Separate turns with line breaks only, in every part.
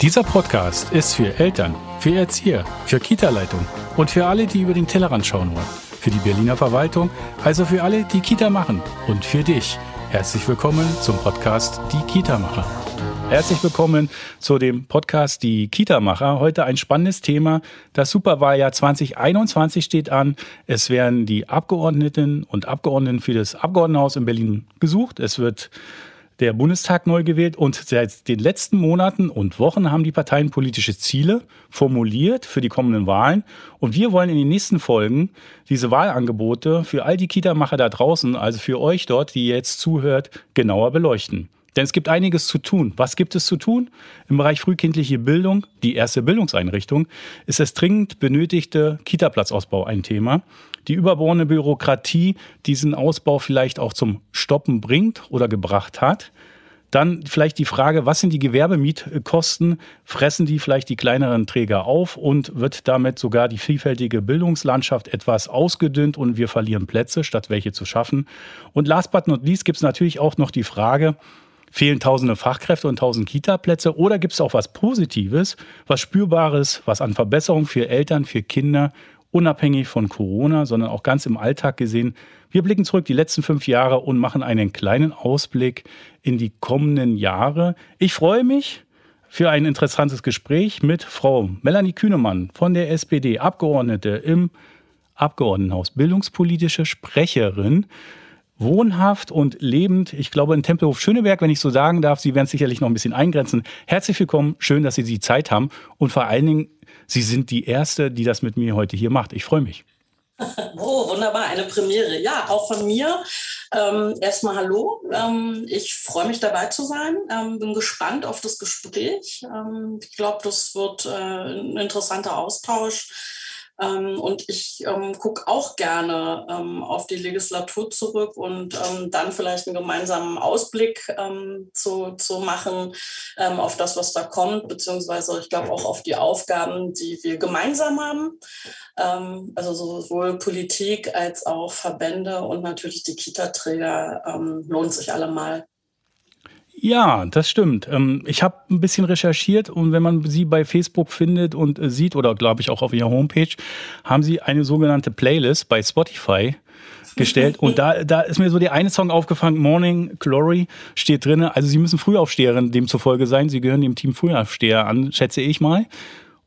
Dieser Podcast ist für Eltern, für Erzieher, für Kita-Leitung und für alle, die über den Tellerrand schauen wollen. Für die Berliner Verwaltung, also für alle, die Kita machen und für dich. Herzlich willkommen zum Podcast Die Kita-Macher. Herzlich willkommen zu dem Podcast Die Kita-Macher. Heute ein spannendes Thema. Das Superwahljahr 2021 steht an. Es werden die Abgeordneten und Abgeordneten für das Abgeordnetenhaus in Berlin gesucht. Es wird der Bundestag neu gewählt und seit den letzten Monaten und Wochen haben die Parteien politische Ziele formuliert für die kommenden Wahlen. Und wir wollen in den nächsten Folgen diese Wahlangebote für all die Kita-Macher da draußen, also für euch dort, die jetzt zuhört, genauer beleuchten. Denn es gibt einiges zu tun. Was gibt es zu tun? Im Bereich frühkindliche Bildung, die erste Bildungseinrichtung, ist das dringend benötigte Kita-Platzausbau ein Thema die überbordene Bürokratie diesen Ausbau vielleicht auch zum Stoppen bringt oder gebracht hat. Dann vielleicht die Frage, was sind die Gewerbemietkosten? Fressen die vielleicht die kleineren Träger auf und wird damit sogar die vielfältige Bildungslandschaft etwas ausgedünnt und wir verlieren Plätze, statt welche zu schaffen? Und last but not least gibt es natürlich auch noch die Frage, fehlen tausende Fachkräfte und tausend Kita-Plätze oder gibt es auch was Positives, was Spürbares, was an Verbesserung für Eltern, für Kinder unabhängig von Corona, sondern auch ganz im Alltag gesehen. Wir blicken zurück die letzten fünf Jahre und machen einen kleinen Ausblick in die kommenden Jahre. Ich freue mich für ein interessantes Gespräch mit Frau Melanie Kühnemann von der SPD, Abgeordnete im Abgeordnetenhaus, bildungspolitische Sprecherin wohnhaft und lebend, ich glaube in Tempelhof Schöneberg, wenn ich so sagen darf. Sie werden es sicherlich noch ein bisschen eingrenzen. Herzlich willkommen, schön, dass Sie die Zeit haben und vor allen Dingen Sie sind die Erste, die das mit mir heute hier macht. Ich freue mich.
Oh, wunderbar, eine Premiere. Ja, auch von mir. Ähm, erstmal Hallo. Ähm, ich freue mich dabei zu sein. Ähm, bin gespannt auf das Gespräch. Ähm, ich glaube, das wird äh, ein interessanter Austausch. Ähm, und ich ähm, gucke auch gerne ähm, auf die Legislatur zurück und ähm, dann vielleicht einen gemeinsamen Ausblick ähm, zu, zu machen ähm, auf das, was da kommt, beziehungsweise ich glaube auch auf die Aufgaben, die wir gemeinsam haben. also sowohl Politik als auch Verbände und natürlich die Kita-Träger lohnt sich allemal.
Ja, das stimmt. Ähm, ich habe ein bisschen recherchiert und wenn man sie bei Facebook findet und äh, sieht, oder glaube ich auch auf ihrer Homepage, haben sie eine sogenannte Playlist bei Spotify gestellt. Und da, da ist mir so der eine Song aufgefallen, Morning Glory, steht drin. Also sie müssen Frühaufsteherin demzufolge sein. Sie gehören dem Team Frühaufsteher an, schätze ich mal.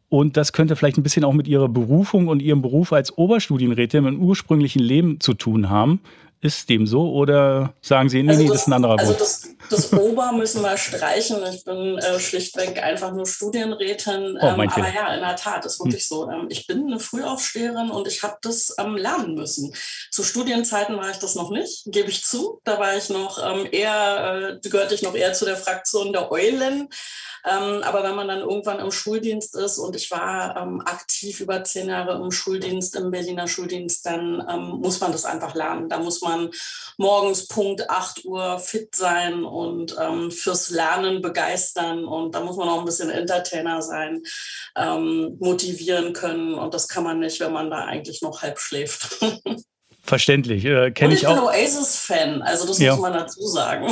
Und das könnte vielleicht ein bisschen auch mit ihrer Berufung und ihrem Beruf als Oberstudienrätin im ursprünglichen Leben zu tun haben. Ist dem so oder sagen Sie, nee, also nee, das, das ist ein anderer
also Das, das Ober müssen wir streichen. Ich bin äh, schlichtweg einfach nur Studienrätin. Oh, ähm, aber ja, in der Tat, ist wirklich hm. so. Ähm, ich bin eine Frühaufsteherin und ich habe das ähm, lernen müssen. Zu Studienzeiten war ich das noch nicht, gebe ich zu. Da war ich noch ähm, eher, äh, gehörte ich noch eher zu der Fraktion der Eulen. Ähm, aber wenn man dann irgendwann im Schuldienst ist und ich war ähm, aktiv über zehn Jahre im Schuldienst, im Berliner Schuldienst, dann ähm, muss man das einfach lernen. Da muss man morgens Punkt 8 Uhr fit sein und ähm, fürs Lernen begeistern und da muss man auch ein bisschen Entertainer sein, ähm, motivieren können und das kann man nicht, wenn man da eigentlich noch halb schläft.
Verständlich, äh, kenne ich,
ich
auch.
Ich bin Oasis-Fan, also das ja. muss man dazu sagen.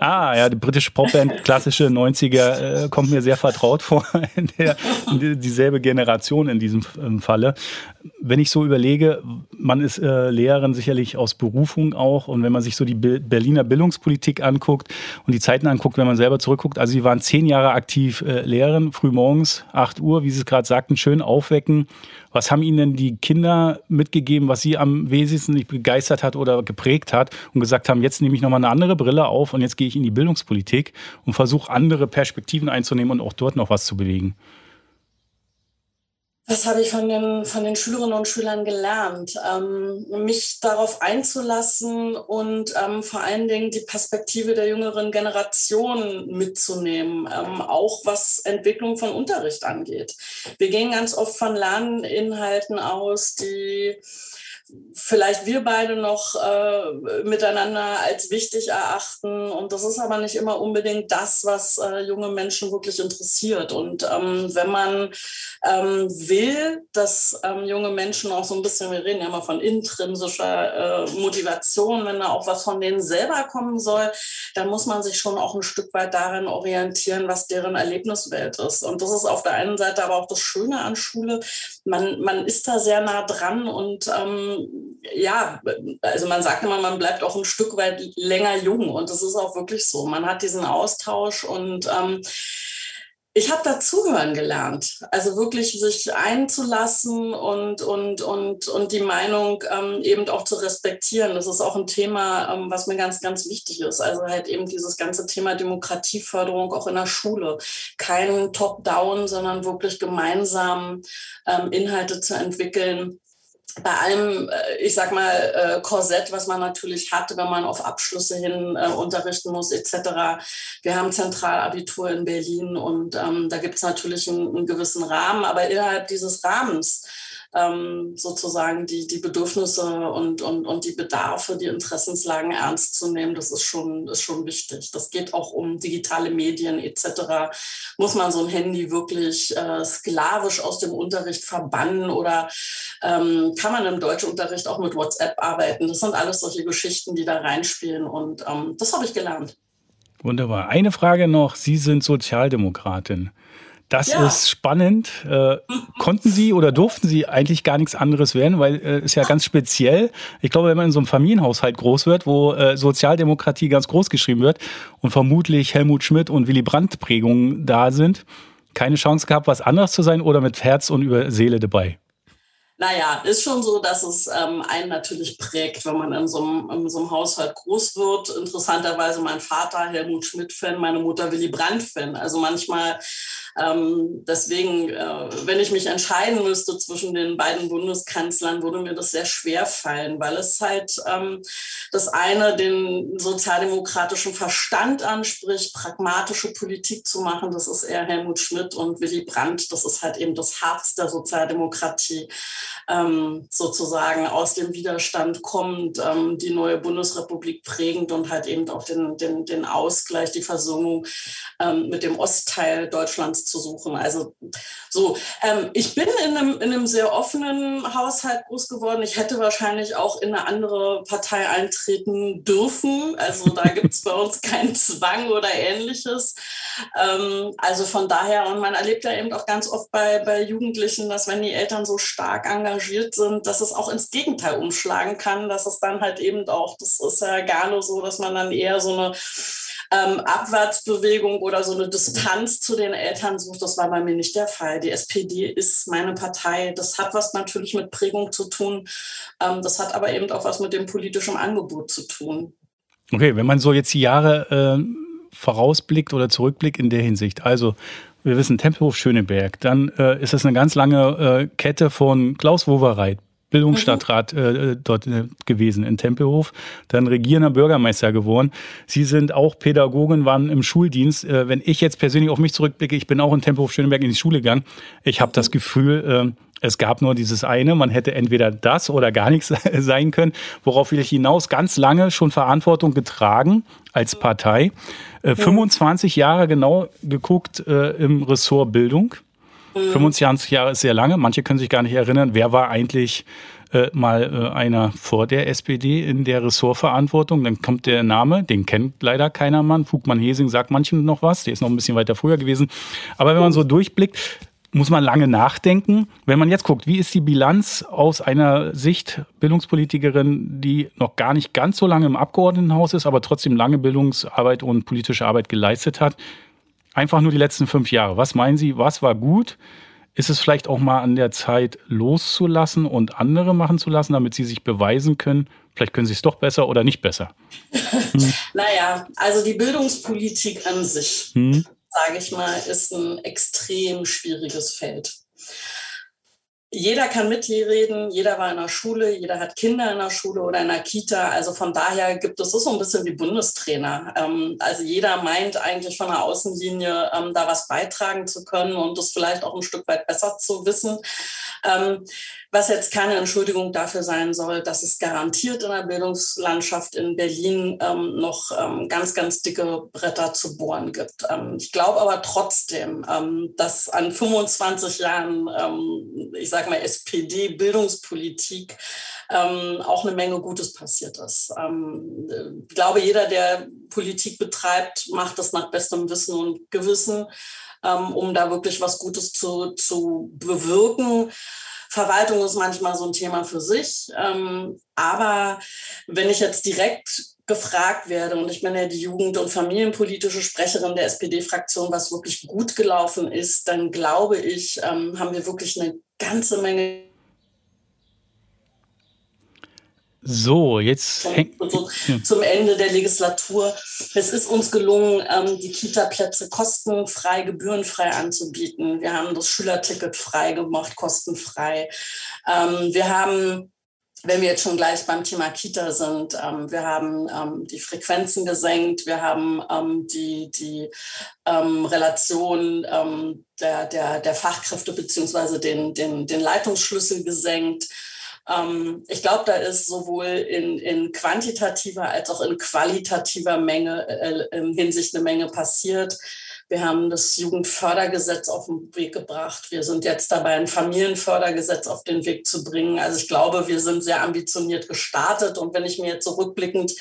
Ah, ja, die britische Popband, klassische 90er, äh, kommt mir sehr vertraut vor, in der, in dieselbe Generation in diesem Falle. Wenn ich so überlege, man ist äh, Lehrerin sicherlich aus Berufung auch und wenn man sich so die Berliner Bildungspolitik anguckt und die Zeiten anguckt, wenn man selber zurückguckt, also sie waren zehn Jahre aktiv äh, Lehrerin, früh morgens, 8 Uhr, wie Sie es gerade sagten, schön aufwecken, was haben Ihnen denn die Kinder mitgegeben, was Sie am wesentlichen nicht begeistert hat oder geprägt hat und gesagt haben, jetzt nehme ich nochmal eine andere Brille auf und jetzt gehe ich in die Bildungspolitik und versuche andere Perspektiven einzunehmen und auch dort noch was zu bewegen?
Was habe ich von den, von den Schülerinnen und Schülern gelernt? Ähm, mich darauf einzulassen und ähm, vor allen Dingen die Perspektive der jüngeren Generation mitzunehmen, ähm, auch was Entwicklung von Unterricht angeht. Wir gehen ganz oft von Lerninhalten aus, die vielleicht wir beide noch äh, miteinander als wichtig erachten. Und das ist aber nicht immer unbedingt das, was äh, junge Menschen wirklich interessiert. Und ähm, wenn man ähm, will, dass ähm, junge Menschen auch so ein bisschen, wir reden ja immer von intrinsischer äh, Motivation, wenn da auch was von denen selber kommen soll, dann muss man sich schon auch ein Stück weit darin orientieren, was deren Erlebniswelt ist. Und das ist auf der einen Seite aber auch das Schöne an Schule. Man, man ist da sehr nah dran und ähm, ja, also man sagt immer, man bleibt auch ein Stück weit länger jung und das ist auch wirklich so. Man hat diesen Austausch und ähm, ich habe dazuhören gelernt. Also wirklich sich einzulassen und, und, und, und die Meinung ähm, eben auch zu respektieren. Das ist auch ein Thema, ähm, was mir ganz, ganz wichtig ist. Also halt eben dieses ganze Thema Demokratieförderung auch in der Schule. Kein Top-Down, sondern wirklich gemeinsam ähm, Inhalte zu entwickeln, bei allem, äh, ich sag mal, äh, Korsett, was man natürlich hat, wenn man auf Abschlüsse hin äh, unterrichten muss, etc. Wir haben Zentralabitur in Berlin und ähm, da gibt es natürlich einen, einen gewissen Rahmen, aber innerhalb dieses Rahmens ähm, sozusagen die, die Bedürfnisse und, und, und die Bedarfe, die Interessenslagen ernst zu nehmen, das ist schon, ist schon wichtig. Das geht auch um digitale Medien etc. Muss man so ein Handy wirklich äh, sklavisch aus dem Unterricht verbannen oder ähm, kann man im Deutschunterricht auch mit WhatsApp arbeiten? Das sind alles solche Geschichten, die da reinspielen und ähm, das habe ich gelernt.
Wunderbar. Eine Frage noch. Sie sind Sozialdemokratin. Das ja. ist spannend. Äh, konnten Sie oder durften Sie eigentlich gar nichts anderes werden, weil äh, ist ja ganz speziell. Ich glaube, wenn man in so einem Familienhaushalt groß wird, wo äh, Sozialdemokratie ganz groß geschrieben wird und vermutlich Helmut Schmidt und Willy Brandt Prägungen da sind, keine Chance gehabt, was anderes zu sein oder mit Herz und über Seele dabei.
Naja, ist schon so, dass es ähm, einen natürlich prägt, wenn man in so, einem, in so einem Haushalt groß wird. Interessanterweise mein Vater Helmut Schmidt-Fan, meine Mutter Willy Brandt-Fan. Also manchmal ähm, deswegen, äh, wenn ich mich entscheiden müsste zwischen den beiden Bundeskanzlern, würde mir das sehr schwer fallen, weil es halt ähm, das eine den sozialdemokratischen Verstand anspricht, pragmatische Politik zu machen. Das ist eher Helmut Schmidt und Willy Brandt. Das ist halt eben das Herz der Sozialdemokratie, ähm, sozusagen aus dem Widerstand kommt, ähm, die neue Bundesrepublik prägend und halt eben auch den, den, den Ausgleich, die Versöhnung ähm, mit dem Ostteil Deutschlands zu suchen. Also so, ähm, ich bin in einem, in einem sehr offenen Haushalt groß geworden. Ich hätte wahrscheinlich auch in eine andere Partei eintreten dürfen. Also da gibt es bei uns keinen Zwang oder ähnliches. Ähm, also von daher, und man erlebt ja eben auch ganz oft bei, bei Jugendlichen, dass wenn die Eltern so stark engagiert sind, dass es auch ins Gegenteil umschlagen kann, dass es dann halt eben auch, das ist ja gerne so, dass man dann eher so eine ähm, Abwärtsbewegung oder so eine Distanz zu den Eltern sucht. Das war bei mir nicht der Fall. Die SPD ist meine Partei. Das hat was natürlich mit Prägung zu tun. Ähm, das hat aber eben auch was mit dem politischen Angebot zu tun.
Okay, wenn man so jetzt die Jahre äh, vorausblickt oder zurückblickt in der Hinsicht, also wir wissen Tempelhof Schöneberg, dann äh, ist es eine ganz lange äh, Kette von Klaus Wowereit, Bildungsstadtrat mhm. äh, dort äh, gewesen in Tempelhof, dann regierender Bürgermeister geworden. Sie sind auch Pädagogin, waren im Schuldienst. Äh, wenn ich jetzt persönlich auf mich zurückblicke, ich bin auch in Tempelhof Schöneberg in die Schule gegangen. Ich habe das Gefühl, äh, es gab nur dieses eine, man hätte entweder das oder gar nichts sein können, worauf will ich hinaus ganz lange schon Verantwortung getragen als Partei. Äh, 25 Jahre genau geguckt äh, im Ressort Bildung 25 Jahre ist sehr lange. Manche können sich gar nicht erinnern, wer war eigentlich äh, mal äh, einer vor der SPD in der Ressortverantwortung. Dann kommt der Name, den kennt leider keiner Mann. Fugmann-Hesing sagt manchen noch was, der ist noch ein bisschen weiter früher gewesen. Aber wenn man so durchblickt, muss man lange nachdenken. Wenn man jetzt guckt, wie ist die Bilanz aus einer Sicht Bildungspolitikerin, die noch gar nicht ganz so lange im Abgeordnetenhaus ist, aber trotzdem lange Bildungsarbeit und politische Arbeit geleistet hat? Einfach nur die letzten fünf Jahre. Was meinen Sie, was war gut? Ist es vielleicht auch mal an der Zeit loszulassen und andere machen zu lassen, damit sie sich beweisen können? Vielleicht können sie es doch besser oder nicht besser.
Hm. naja, also die Bildungspolitik an sich, hm. sage ich mal, ist ein extrem schwieriges Feld. Jeder kann mitreden, jeder war in der Schule, jeder hat Kinder in der Schule oder in der Kita. Also von daher gibt es so ein bisschen wie Bundestrainer. Ähm, also jeder meint eigentlich von der Außenlinie ähm, da was beitragen zu können und das vielleicht auch ein Stück weit besser zu wissen. Was jetzt keine Entschuldigung dafür sein soll, dass es garantiert in der Bildungslandschaft in Berlin ähm, noch ähm, ganz, ganz dicke Bretter zu bohren gibt. Ähm, ich glaube aber trotzdem, ähm, dass an 25 Jahren, ähm, ich sage mal, SPD-Bildungspolitik ähm, auch eine Menge Gutes passiert ist. ich glaube, jeder, der Politik betreibt, macht das nach bestem Wissen und Gewissen, um da wirklich was Gutes zu, zu bewirken. Verwaltung ist manchmal so ein Thema für sich. Ähm, aber wenn ich jetzt direkt gefragt werde, und ich bin ja die Jugend- und Familienpolitische Sprecherin der SPD-Fraktion, was wirklich gut gelaufen ist, dann glaube ich, ähm, haben wir wirklich eine ganze Menge
so, jetzt
so, zum Ende der Legislatur. Es ist uns gelungen, ähm, die Kita-Plätze kostenfrei, gebührenfrei anzubieten. Wir haben das Schülerticket frei gemacht, kostenfrei. Ähm, wir haben wenn wir jetzt schon gleich beim Thema Kita sind, ähm, wir haben ähm, die Frequenzen gesenkt, wir haben ähm, die, die Relation der, der, der Fachkräfte beziehungsweise den, den, den Leitungsschlüssel gesenkt. Ähm, ich glaube, da ist sowohl in, in quantitativer als auch in qualitativer Menge, äh, in Hinsicht eine Menge passiert. Wir haben das Jugendfördergesetz auf den Weg gebracht. Wir sind jetzt dabei, ein Familienfördergesetz auf den Weg zu bringen. Also ich glaube, wir sind sehr ambitioniert gestartet. Und wenn ich mir jetzt zurückblickend so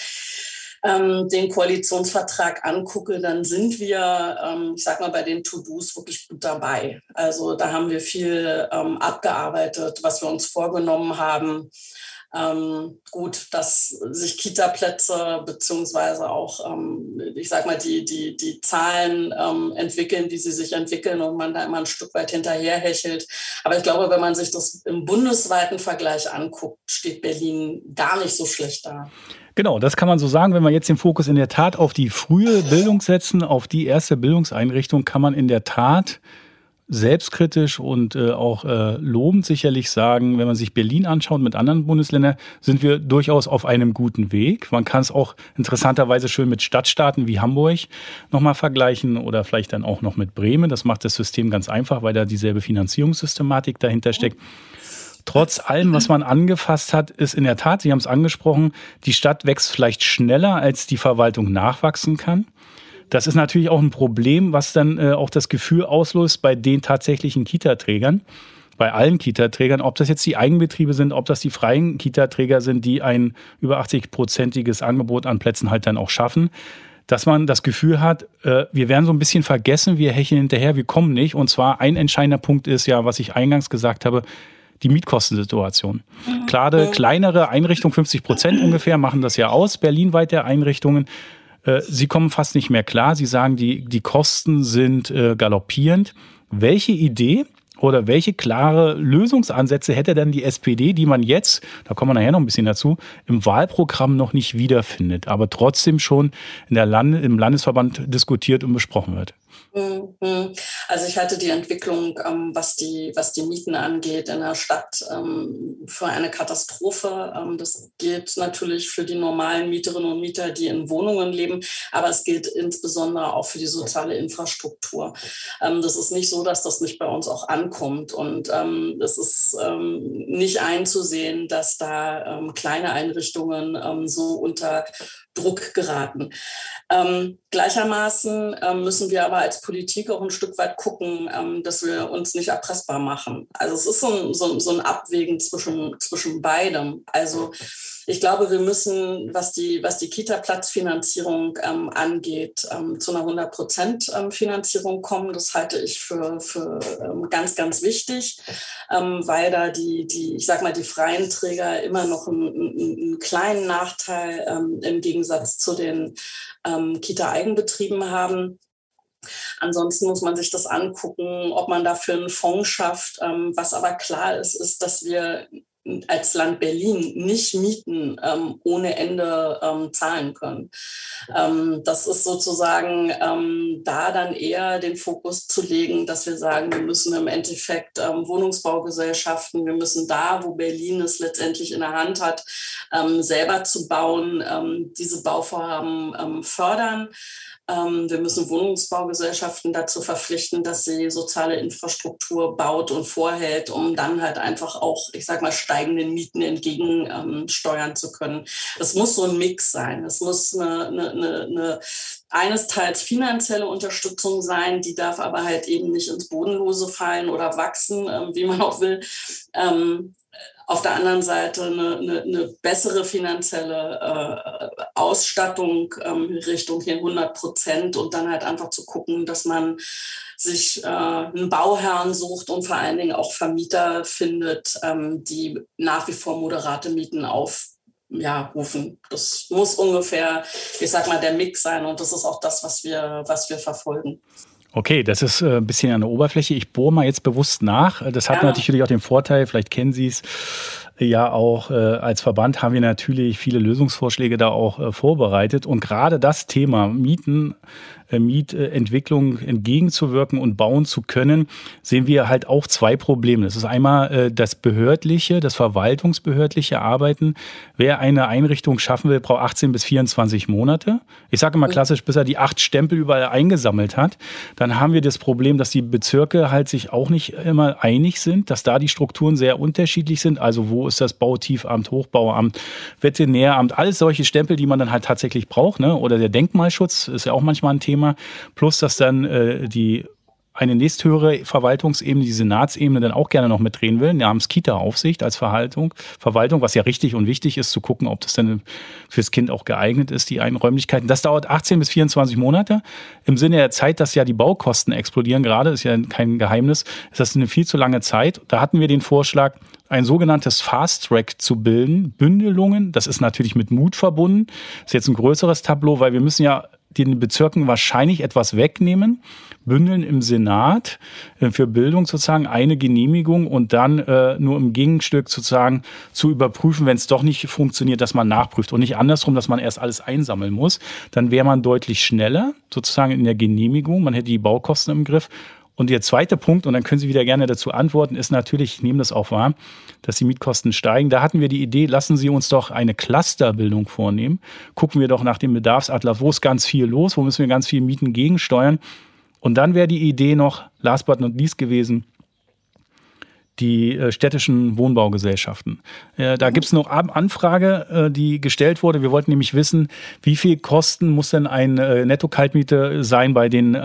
ähm, den Koalitionsvertrag angucke, dann sind wir, ähm, ich sag mal, bei den To-Dos wirklich gut dabei. Also da haben wir viel ähm, abgearbeitet, was wir uns vorgenommen haben. Ähm, gut, dass sich Kita-Plätze beziehungsweise auch, ähm, ich sag mal, die, die, die Zahlen ähm, entwickeln, wie sie sich entwickeln und man da immer ein Stück weit hinterherhechelt. Aber ich glaube, wenn man sich das im bundesweiten Vergleich anguckt, steht Berlin gar nicht so schlecht da.
Genau, das kann man so sagen. Wenn wir jetzt den Fokus in der Tat auf die frühe Bildung setzen, auf die erste Bildungseinrichtung, kann man in der Tat selbstkritisch und äh, auch äh, lobend sicherlich sagen, wenn man sich Berlin anschaut mit anderen Bundesländern, sind wir durchaus auf einem guten Weg. Man kann es auch interessanterweise schön mit Stadtstaaten wie Hamburg nochmal vergleichen oder vielleicht dann auch noch mit Bremen. Das macht das System ganz einfach, weil da dieselbe Finanzierungssystematik dahinter steckt. Trotz allem, was man angefasst hat, ist in der Tat, Sie haben es angesprochen, die Stadt wächst vielleicht schneller, als die Verwaltung nachwachsen kann. Das ist natürlich auch ein Problem, was dann äh, auch das Gefühl auslöst bei den tatsächlichen Kita-Trägern, bei allen Kita-Trägern, ob das jetzt die Eigenbetriebe sind, ob das die freien Kita-Träger sind, die ein über 80-prozentiges Angebot an Plätzen halt dann auch schaffen, dass man das Gefühl hat, äh, wir werden so ein bisschen vergessen, wir hecheln hinterher, wir kommen nicht. Und zwar ein entscheidender Punkt ist ja, was ich eingangs gesagt habe, die Mietkostensituation. Mhm. Gerade kleinere Einrichtungen, 50 Prozent ungefähr, machen das ja aus, berlinweit der Einrichtungen. Äh, sie kommen fast nicht mehr klar. Sie sagen, die, die Kosten sind äh, galoppierend. Welche Idee oder welche klare Lösungsansätze hätte denn die SPD, die man jetzt, da kommen wir nachher noch ein bisschen dazu, im Wahlprogramm noch nicht wiederfindet, aber trotzdem schon in der Land im Landesverband diskutiert und besprochen wird?
Mhm. Also ich halte die Entwicklung, ähm, was, die, was die Mieten angeht, in der Stadt ähm, für eine Katastrophe. Ähm, das gilt natürlich für die normalen Mieterinnen und Mieter, die in Wohnungen leben, aber es gilt insbesondere auch für die soziale Infrastruktur. Das ist nicht so, dass das nicht bei uns auch ankommt. Und es ist nicht einzusehen, dass da kleine Einrichtungen so unter Druck geraten. Ähm, gleichermaßen ähm, müssen wir aber als Politik auch ein Stück weit gucken, ähm, dass wir uns nicht erpressbar machen. Also es ist so ein, so, so ein Abwägen zwischen, zwischen beidem. Also ich glaube, wir müssen, was die, was die Kita-Platzfinanzierung ähm, angeht, ähm, zu einer 100 Prozent ähm, Finanzierung kommen. Das halte ich für, für ähm, ganz, ganz wichtig, ähm, weil da die, die, ich sag mal, die freien Träger immer noch einen, einen, einen kleinen Nachteil im Gegensatz zu den Kita-Eigenbetrieben haben. Ansonsten muss man sich das angucken, ob man dafür einen Fonds schafft. was aber klar ist, ist, dass wir als Land Berlin nicht Mieten ähm, ohne Ende ähm, zahlen können. Ähm, das ist sozusagen ähm, da dann eher den Fokus zu legen, dass wir sagen, wir müssen im Endeffekt ähm, Wohnungsbaugesellschaften, wir müssen da, wo Berlin es letztendlich in der Hand hat, ähm, selber zu bauen, diese Bauvorhaben fördern. Ähm, wir müssen Wohnungsbaugesellschaften dazu verpflichten, dass sie soziale Infrastruktur baut und vorhält, um dann halt einfach auch, ich sag mal, steigenden Mieten entgegensteuern ähm, zu können. Es muss so ein Mix sein. Es muss eine, eine, eine, eines Teils finanzielle Unterstützung sein, die darf aber halt eben nicht ins Bodenlose fallen oder wachsen, ähm, wie man auch will. Ähm, auf der anderen Seite eine, eine, eine bessere finanzielle äh, Ausstattung ähm, Richtung hier 100 Prozent und dann halt einfach zu gucken, dass man sich äh, einen Bauherrn sucht und vor allen Dingen auch Vermieter findet, ähm, die nach wie vor moderate Mieten auf ja. Das muss ungefähr, ich sag mal, der Mix sein und das ist auch das, was wir, was wir verfolgen.
Okay, das ist äh, ein bisschen an der Oberfläche. Ich bohre mal jetzt bewusst nach. Das hat ja. natürlich auch den Vorteil, vielleicht kennen Sie es, ja auch äh, als Verband haben wir natürlich viele Lösungsvorschläge da auch äh, vorbereitet. Und gerade das Thema Mieten äh, Mietentwicklung entgegenzuwirken und bauen zu können, sehen wir halt auch zwei Probleme. Das ist einmal äh, das behördliche, das verwaltungsbehördliche Arbeiten. Wer eine Einrichtung schaffen will, braucht 18 bis 24 Monate. Ich sage immer klassisch, bis er die acht Stempel überall eingesammelt hat. Dann haben wir das Problem, dass die Bezirke halt sich auch nicht immer einig sind, dass da die Strukturen sehr unterschiedlich sind. Also wo ist das Bautiefamt, Hochbauamt, Veterinäramt, alles solche Stempel, die man dann halt tatsächlich braucht. Ne? Oder der Denkmalschutz ist ja auch manchmal ein Thema. Thema, plus dass dann äh, die eine nächsthöhere Verwaltungsebene, die Senatsebene, dann auch gerne noch mitdrehen will, namens Kita-Aufsicht als Verhaltung, Verwaltung, was ja richtig und wichtig ist, zu gucken, ob das dann fürs Kind auch geeignet ist, die Einräumlichkeiten. Das dauert 18 bis 24 Monate. Im Sinne der Zeit, dass ja die Baukosten explodieren gerade, ist ja kein Geheimnis, ist das eine viel zu lange Zeit. Da hatten wir den Vorschlag, ein sogenanntes Fast Track zu bilden, Bündelungen. Das ist natürlich mit Mut verbunden. Das ist jetzt ein größeres Tableau, weil wir müssen ja den Bezirken wahrscheinlich etwas wegnehmen, bündeln im Senat äh, für Bildung sozusagen eine Genehmigung und dann äh, nur im Gegenstück sozusagen zu überprüfen, wenn es doch nicht funktioniert, dass man nachprüft. Und nicht andersrum, dass man erst alles einsammeln muss. Dann wäre man deutlich schneller sozusagen in der Genehmigung, man hätte die Baukosten im Griff und der zweite Punkt, und dann können Sie wieder gerne dazu antworten, ist natürlich, ich nehme das auch wahr, dass die Mietkosten steigen. Da hatten wir die Idee, lassen Sie uns doch eine Clusterbildung vornehmen. Gucken wir doch nach dem Bedarfsatlas, wo ist ganz viel los, wo müssen wir ganz viel Mieten gegensteuern. Und dann wäre die Idee noch, last but not least gewesen, die äh, städtischen Wohnbaugesellschaften. Äh, da gibt es noch Anfrage, äh, die gestellt wurde. Wir wollten nämlich wissen, wie viel Kosten muss denn ein Netto-Kaltmiete sein bei den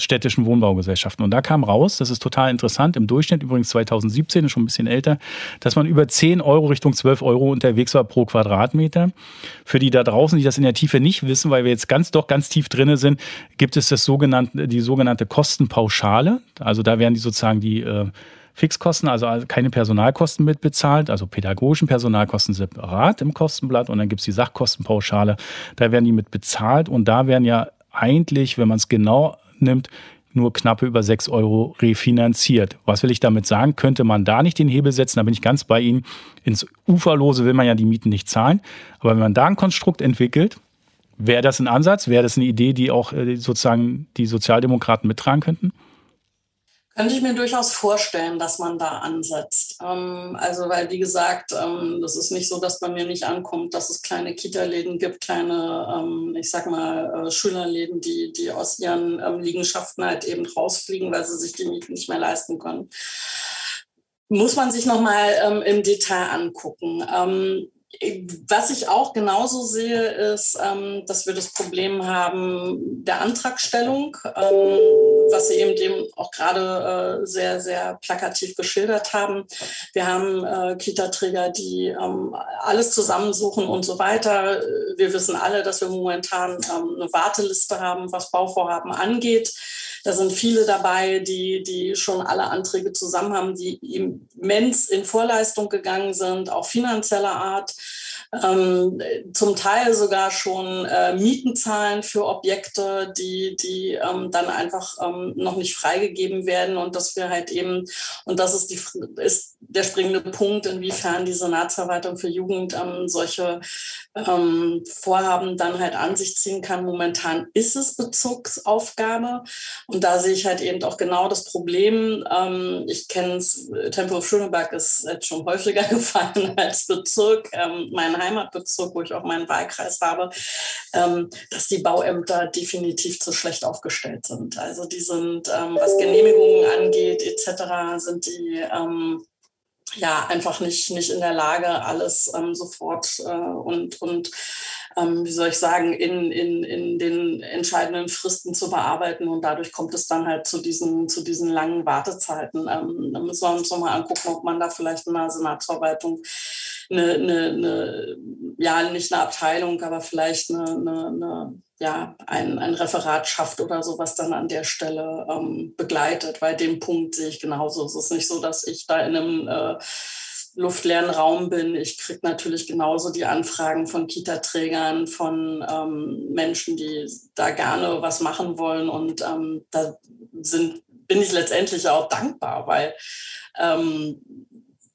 städtischen Wohnbaugesellschaften. Und da kam raus, das ist total interessant, im Durchschnitt übrigens 2017, ist schon ein bisschen älter, dass man über 10 Euro Richtung 12 Euro unterwegs war pro Quadratmeter. Für die da draußen, die das in der Tiefe nicht wissen, weil wir jetzt ganz doch ganz tief drinne sind, gibt es das sogenannte, die sogenannte Kostenpauschale. Also da werden die sozusagen die äh, Fixkosten, also keine Personalkosten mitbezahlt, also pädagogischen Personalkosten separat im Kostenblatt und dann gibt es die Sachkostenpauschale, da werden die mit bezahlt und da werden ja eigentlich, wenn man es genau nimmt, nur knappe über 6 Euro refinanziert. Was will ich damit sagen? Könnte man da nicht den Hebel setzen? Da bin ich ganz bei Ihnen. Ins Uferlose will man ja die Mieten nicht zahlen. Aber wenn man da ein Konstrukt entwickelt, wäre das ein Ansatz? Wäre das eine Idee, die auch äh, sozusagen die Sozialdemokraten mittragen könnten?
Könnte ich mir durchaus vorstellen, dass man da ansetzt. Ähm, also, weil, wie gesagt, ähm, das ist nicht so, dass bei mir nicht ankommt, dass es kleine Kita-Läden gibt, kleine, ähm, ich sag mal, äh, Schülerläden, die, die aus ihren Liegenschaften halt eben rausfliegen, weil sie sich die Mieten nicht mehr leisten können. Muss man sich nochmal ähm, im Detail angucken. Was ich auch genauso sehe, ist, ähm, dass wir das Problem haben der Antragstellung, ähm, was Sie eben dem auch gerade äh, sehr, sehr plakativ geschildert haben. Wir haben äh, Kita-Träger, die ähm, alles zusammensuchen und so weiter. Wir wissen alle, dass wir momentan eine Warteliste haben, was Bauvorhaben angeht. Da sind viele dabei, die, die schon alle Anträge zusammen haben, die immens in Vorleistung gegangen sind, auch finanzieller Art. ähm, zum Teil sogar schon äh, Mieten zahlen für Objekte, die, die ähm, dann einfach ähm, noch nicht freigegeben werden und dass wir halt eben, und das ist, die, ist der springende Punkt, inwiefern die Senatsverwaltung für Jugend ähm, solche ähm, Vorhaben dann halt an sich ziehen kann. Momentan ist es Bezugsaufgabe und da sehe ich halt eben auch genau das Problem. Ähm, ich kenne es, Tempelhof Schöneberg ist jetzt schon häufiger gefallen als Bezirk. mein Heimatbezirk, wo ich auch meinen Wahlkreis habe, ähm, dass die Bauämter definitiv zu schlecht aufgestellt sind. Also die sind, ähm, was Genehmigungen angeht etc., sind die ähm, ja einfach nicht, nicht in der Lage, alles ähm, sofort äh, und, und ähm, wie soll ich sagen, in, in, in den entscheidenden Fristen zu bearbeiten. Und dadurch kommt es dann halt zu diesen, zu diesen langen Wartezeiten. Ähm, da müssen wir uns nochmal angucken, ob man da vielleicht in der Senatsverwaltung eine, eine, eine, ja, nicht eine Abteilung, aber vielleicht eine, eine, eine ja, ein, ein Referat schafft oder so, was dann an der Stelle ähm, begleitet. Weil den Punkt sehe ich genauso. Es ist nicht so, dass ich da in einem äh, luftleeren Raum bin. Ich kriege natürlich genauso die Anfragen von Kita-Trägern, von ähm, Menschen, die da gerne was machen wollen. Und ähm, da sind, bin ich letztendlich auch dankbar, weil ähm,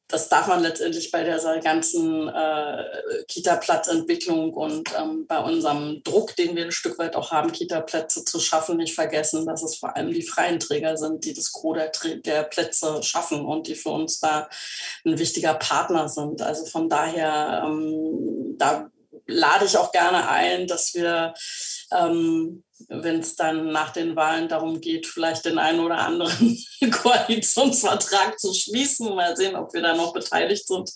das darf man letztendlich bei dieser ganzen äh, Kita-Platzentwicklung und ähm, bei unserem Druck, den wir ein Stück weit auch haben, Kita-Plätze zu schaffen, nicht vergessen, dass es vor allem die freien Träger sind, die das Gros der, der Plätze schaffen und die für uns da ein wichtiger Partner sind. Also von daher, ähm, da lade ich auch gerne ein, dass wir ähm, wenn es dann nach den Wahlen darum geht, vielleicht den einen oder anderen Koalitionsvertrag zu schließen. Mal sehen, ob wir da noch beteiligt sind.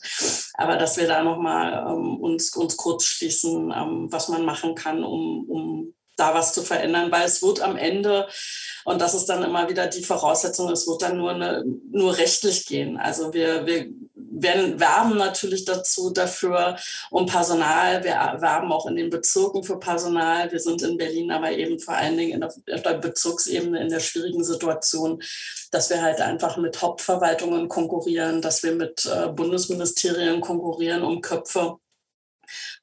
Aber dass wir da nochmal ähm, uns, uns kurz schließen, ähm, was man machen kann, um, um da was zu verändern, weil es wird am Ende, und das ist dann immer wieder die Voraussetzung, es wird dann nur, eine, nur rechtlich gehen. Also wir, wir werden, werben natürlich dazu dafür um Personal. Wir werben auch in den Bezirken für Personal. Wir sind in Berlin aber eben vor allen Dingen auf der Bezirksebene in der schwierigen Situation, dass wir halt einfach mit Hauptverwaltungen konkurrieren, dass wir mit äh, Bundesministerien konkurrieren um Köpfe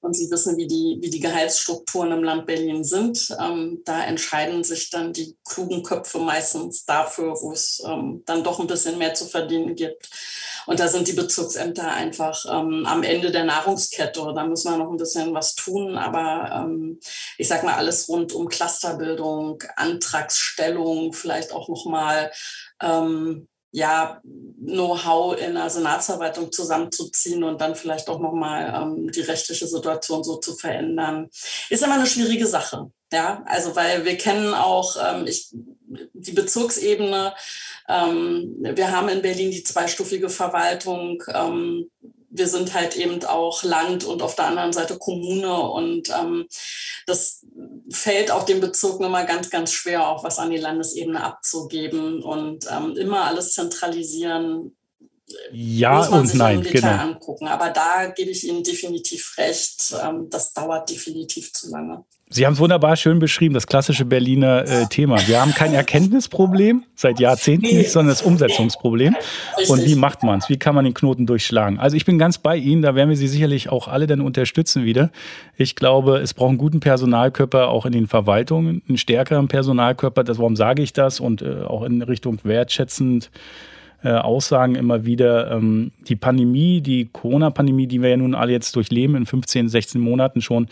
und Sie wissen, wie die, wie die Gehaltsstrukturen im Land Berlin sind. Ähm, da entscheiden sich dann die klugen Köpfe meistens dafür, wo es ähm, dann doch ein bisschen mehr zu verdienen gibt. Und da sind die Bezirksämter einfach ähm, am Ende der Nahrungskette. Da müssen wir noch ein bisschen was tun. Aber ähm, ich sage mal, alles rund um Clusterbildung, Antragsstellung, vielleicht auch nochmal ähm, ja, Know-how in der Senatsverwaltung zusammenzuziehen und dann vielleicht auch nochmal ähm, die rechtliche Situation so zu verändern, ist immer eine schwierige Sache. Ja, also weil wir kennen auch ähm, ich, die Bezirksebene. Ähm, wir haben in Berlin die zweistufige Verwaltung. Ähm, wir sind halt eben auch Land und auf der anderen Seite Kommune und ähm, das fällt auch den Bezirken immer ganz, ganz schwer, auch was an die Landesebene abzugeben und ähm, immer alles zentralisieren.
Ja und nein,
genau. Angucken. Aber da gebe ich Ihnen definitiv recht. Ähm, das dauert definitiv zu lange.
Sie haben es wunderbar schön beschrieben, das klassische Berliner äh, Thema. Wir haben kein Erkenntnisproblem seit Jahrzehnten nicht, sondern das Umsetzungsproblem. Und wie macht man es? Wie kann man den Knoten durchschlagen? Also ich bin ganz bei Ihnen, da werden wir Sie sicherlich auch alle dann unterstützen wieder. Ich glaube, es braucht einen guten Personalkörper auch in den Verwaltungen, einen stärkeren Personalkörper. Das, warum sage ich das? Und äh, auch in Richtung wertschätzend äh, Aussagen immer wieder, ähm, die Pandemie, die Corona-Pandemie, die wir ja nun alle jetzt durchleben in 15, 16 Monaten schon,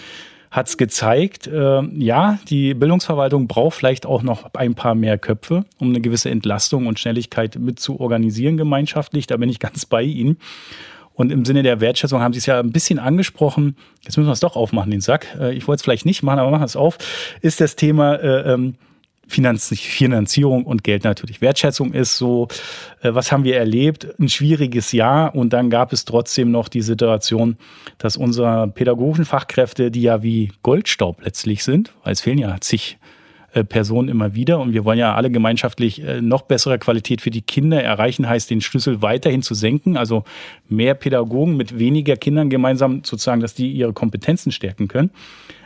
hat es gezeigt, äh, ja, die Bildungsverwaltung braucht vielleicht auch noch ein paar mehr Köpfe, um eine gewisse Entlastung und Schnelligkeit mit zu organisieren gemeinschaftlich. Da bin ich ganz bei Ihnen. Und im Sinne der Wertschätzung haben Sie es ja ein bisschen angesprochen. Jetzt müssen wir es doch aufmachen, den Sack. Äh, ich wollte es vielleicht nicht machen, aber machen wir es auf. Ist das Thema äh, ähm, Finanzierung und Geld natürlich. Wertschätzung ist so, äh, was haben wir erlebt? Ein schwieriges Jahr und dann gab es trotzdem noch die Situation, dass unsere pädagogischen Fachkräfte, die ja wie Goldstaub letztlich sind, weil es fehlen ja zig äh, Personen immer wieder und wir wollen ja alle gemeinschaftlich äh, noch bessere Qualität für die Kinder erreichen, heißt den Schlüssel weiterhin zu senken, also mehr Pädagogen mit weniger Kindern gemeinsam sozusagen, dass die ihre Kompetenzen stärken können.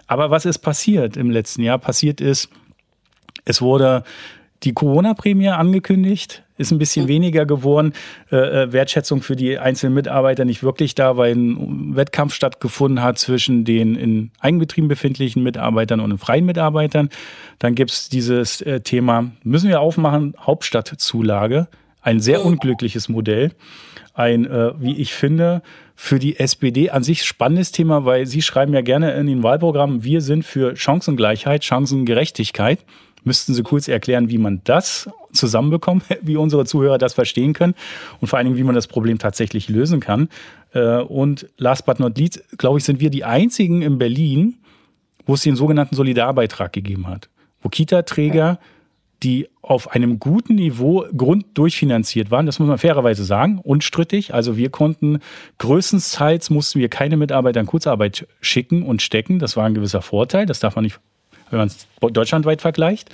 Aber was ist passiert im letzten Jahr? Passiert ist, es wurde die Corona-Prämie angekündigt. ist ein bisschen weniger geworden. Äh, äh, Wertschätzung für die einzelnen Mitarbeiter nicht wirklich da, weil ein Wettkampf stattgefunden hat zwischen den in Eigenbetrieben befindlichen Mitarbeitern und den freien Mitarbeitern. Dann gibt es dieses äh, Thema, müssen wir aufmachen, Hauptstadtzulage. Ein sehr unglückliches Modell. Ein, äh, wie ich finde, für die SPD an sich spannendes Thema, weil Sie schreiben ja gerne in den Wahlprogrammen, wir sind für Chancengleichheit, Chancengerechtigkeit. Müssten Sie kurz erklären, wie man das zusammenbekommt, wie unsere Zuhörer das verstehen können und vor allen Dingen, wie man das Problem tatsächlich lösen kann. Äh, und last but not least, glaube ich, sind wir die einzigen in Berlin, wo es den sogenannten Solidarbeitrag gegeben hat, wo Kita-Träger die auf einem guten Niveau grunddurchfinanziert waren. Das muss man fairerweise sagen, unstrittig. Also wir konnten größtenteils mussten wir keine Mitarbeiter in Kurzarbeit schicken und stecken. Das war ein gewisser Vorteil. Das darf man nicht, wenn man es deutschlandweit vergleicht.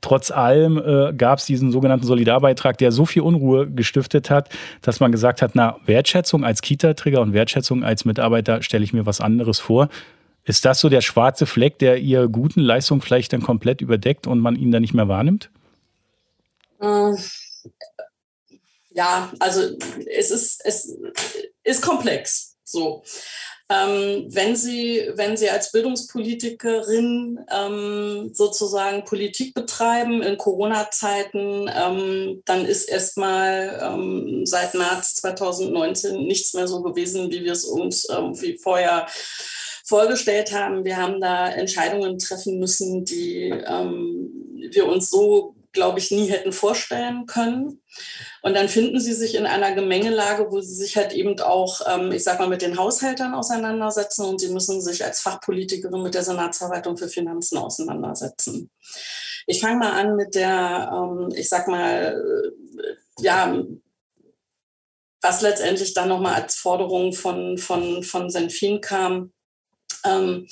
Trotz allem äh, gab es diesen sogenannten Solidarbeitrag, der so viel Unruhe gestiftet hat, dass man gesagt hat, na, Wertschätzung als Kita-Träger und Wertschätzung als Mitarbeiter stelle ich mir was anderes vor. Ist das so der schwarze Fleck, der Ihre guten Leistungen vielleicht dann komplett überdeckt und man ihn dann nicht mehr wahrnimmt?
Äh, ja, also es ist, es ist komplex. So. Ähm, wenn, Sie, wenn Sie als Bildungspolitikerin ähm, sozusagen Politik betreiben in Corona-Zeiten, ähm, dann ist erstmal ähm, seit März 2019 nichts mehr so gewesen, wie wir es uns ähm, wie vorher vorgestellt haben. Wir haben da Entscheidungen treffen müssen, die ähm, wir uns so, glaube ich, nie hätten vorstellen können. Und dann finden sie sich in einer Gemengelage, wo sie sich halt eben auch, ähm, ich sag mal, mit den Haushältern auseinandersetzen und sie müssen sich als Fachpolitikerin mit der Senatsverwaltung für Finanzen auseinandersetzen. Ich fange mal an mit der, ähm, ich sag mal, äh, ja, was letztendlich dann nochmal als Forderung von, von, von Senfin kam, ähm,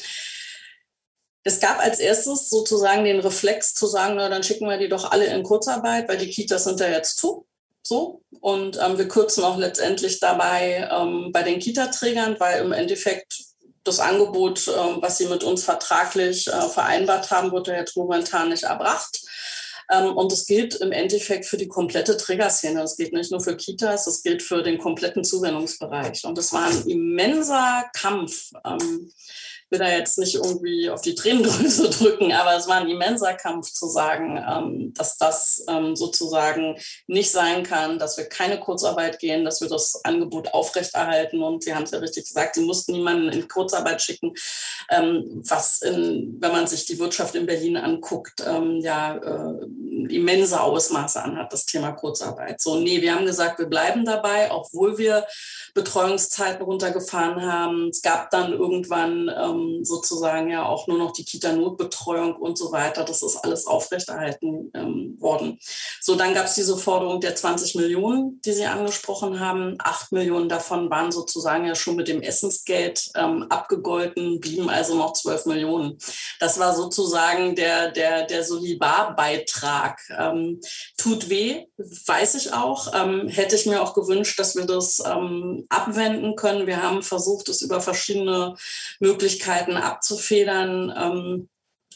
es gab als erstes sozusagen den Reflex zu sagen, na, dann schicken wir die doch alle in Kurzarbeit, weil die Kitas sind ja jetzt zu. So. Und ähm, wir kürzen auch letztendlich dabei ähm, bei den Kita-Trägern, weil im Endeffekt das Angebot, ähm, was sie mit uns vertraglich äh, vereinbart haben, wird ja jetzt momentan nicht erbracht. Ähm, und das gilt im Endeffekt für die komplette Trägerszene. Das gilt nicht nur für Kitas, das gilt für den kompletten Zuwendungsbereich. Und das war ein immenser Kampf. Will da jetzt nicht irgendwie auf die Tränendrüse drücken, aber es war ein immenser Kampf zu sagen, ähm, dass das ähm, sozusagen nicht sein kann, dass wir keine Kurzarbeit gehen, dass wir das Angebot aufrechterhalten. Und Sie haben es ja richtig gesagt, Sie mussten niemanden in Kurzarbeit schicken, ähm, was, in, wenn man sich die Wirtschaft in Berlin anguckt, ja äh, immense Ausmaße anhat, das Thema Kurzarbeit. So, nee, wir haben gesagt, wir bleiben dabei, obwohl wir Betreuungszeiten runtergefahren haben. Es gab dann irgendwann ähm, sozusagen ja auch nur noch die Kita-Notbetreuung und so weiter. Das ist alles aufrechterhalten ähm, worden. So, dann gab es diese Forderung der 20 Millionen, die Sie angesprochen haben. Acht Millionen davon waren sozusagen ja schon mit dem Essensgeld ähm, abgegolten, blieben also noch 12 Millionen. Das war sozusagen der, der, der Solibar-Beitrag. Ähm, tut weh, weiß ich auch. Ähm, hätte ich mir auch gewünscht, dass wir das ähm, abwenden können. Wir haben versucht, es über verschiedene Möglichkeiten abzufedern.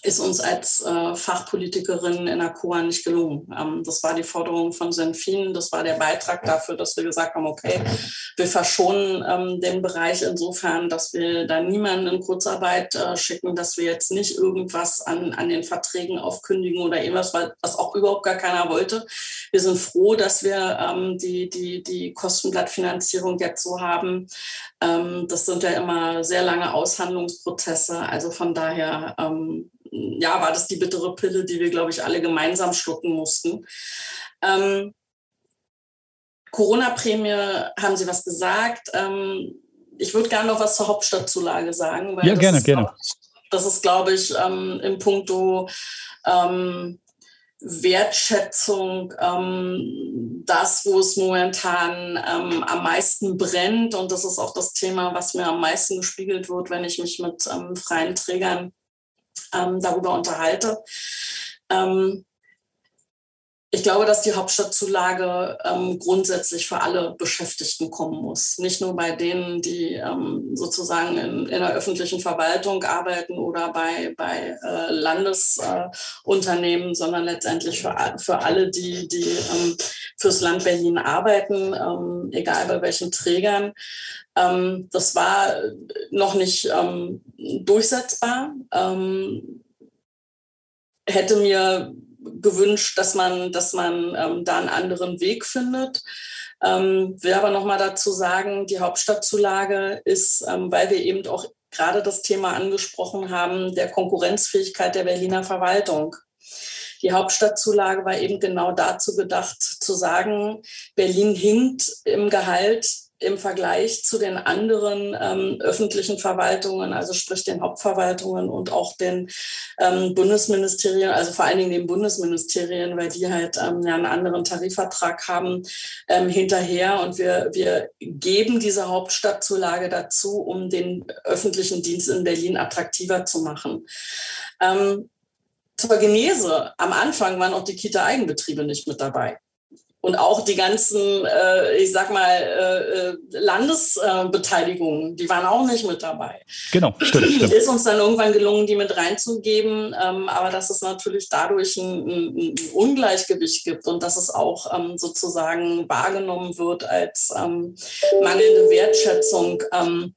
Ist uns als äh, Fachpolitikerin in der COA nicht gelungen. Ähm, das war die Forderung von Senfin, das war der Beitrag dafür, dass wir gesagt haben, okay, wir verschonen ähm, den Bereich insofern, dass wir da niemanden in Kurzarbeit äh, schicken, dass wir jetzt nicht irgendwas an, an den Verträgen aufkündigen oder irgendwas, weil das auch überhaupt gar keiner wollte. Wir sind froh, dass wir ähm, die, die, die Kostenblattfinanzierung jetzt so haben. Ähm, das sind ja immer sehr lange Aushandlungsprozesse. Also von daher ähm, ja, war das die bittere Pille, die wir, glaube ich, alle gemeinsam schlucken mussten. Ähm, Corona-Prämie, haben Sie was gesagt? Ähm, ich würde gerne noch was zur Hauptstadtzulage sagen.
ja, gerne, gerne.
das ist, glaube ich, ähm, im Punkto ähm, Wertschätzung ähm, das, wo es momentan ähm, am meisten brennt. Und das ist auch das Thema, was mir am meisten gespiegelt wird, wenn ich mich mit ähm, freien Trägern ähm, darüber unterhalte. Ähm, ich glaube, dass die Hauptstadtzulage ähm, grundsätzlich für alle Beschäftigten kommen muss. Nicht nur bei denen, die ähm, sozusagen in, in, der öffentlichen Verwaltung arbeiten oder bei, bei äh, Landesunternehmen, äh, sondern letztendlich für, für alle, die, die ähm, fürs Land Berlin arbeiten, ähm, egal bei welchen Trägern. Ähm, das war noch nicht ähm, durchsetzbar hätte mir gewünscht, dass man, dass man ähm, da einen anderen Weg findet. Ähm, will aber noch mal dazu sagen, die Hauptstadtzulage ist, ähm, weil wir eben auch gerade das Thema angesprochen haben, der Konkurrenzfähigkeit der Berliner Verwaltung. Die Hauptstadtzulage war eben genau dazu gedacht, zu sagen, Berlin hinkt im Gehalt im Vergleich zu den anderen ähm, öffentlichen Verwaltungen, also sprich den Hauptverwaltungen und auch den ähm, Bundesministerien, also vor allen Dingen den Bundesministerien, weil die halt ähm, ja einen anderen Tarifvertrag haben, ähm, hinterher. Und wir, wir geben diese Hauptstadtzulage dazu, um den öffentlichen Dienst in Berlin attraktiver zu machen. Ähm, zur Genese, am Anfang waren auch die Kita-Eigenbetriebe nicht mit dabei und auch die ganzen, äh, ich sag mal, äh, äh Landesbeteiligungen, die waren auch nicht mit dabei.
Genau, stimmt, stimmt.
Ist uns dann irgendwann gelungen, die mit reinzugeben, ähm, aber dass es natürlich dadurch ein, ein, Ungleichgewicht gibt und dass es auch ähm, sozusagen wahrgenommen wird als ähm, mangelnde Wertschätzung. Ähm,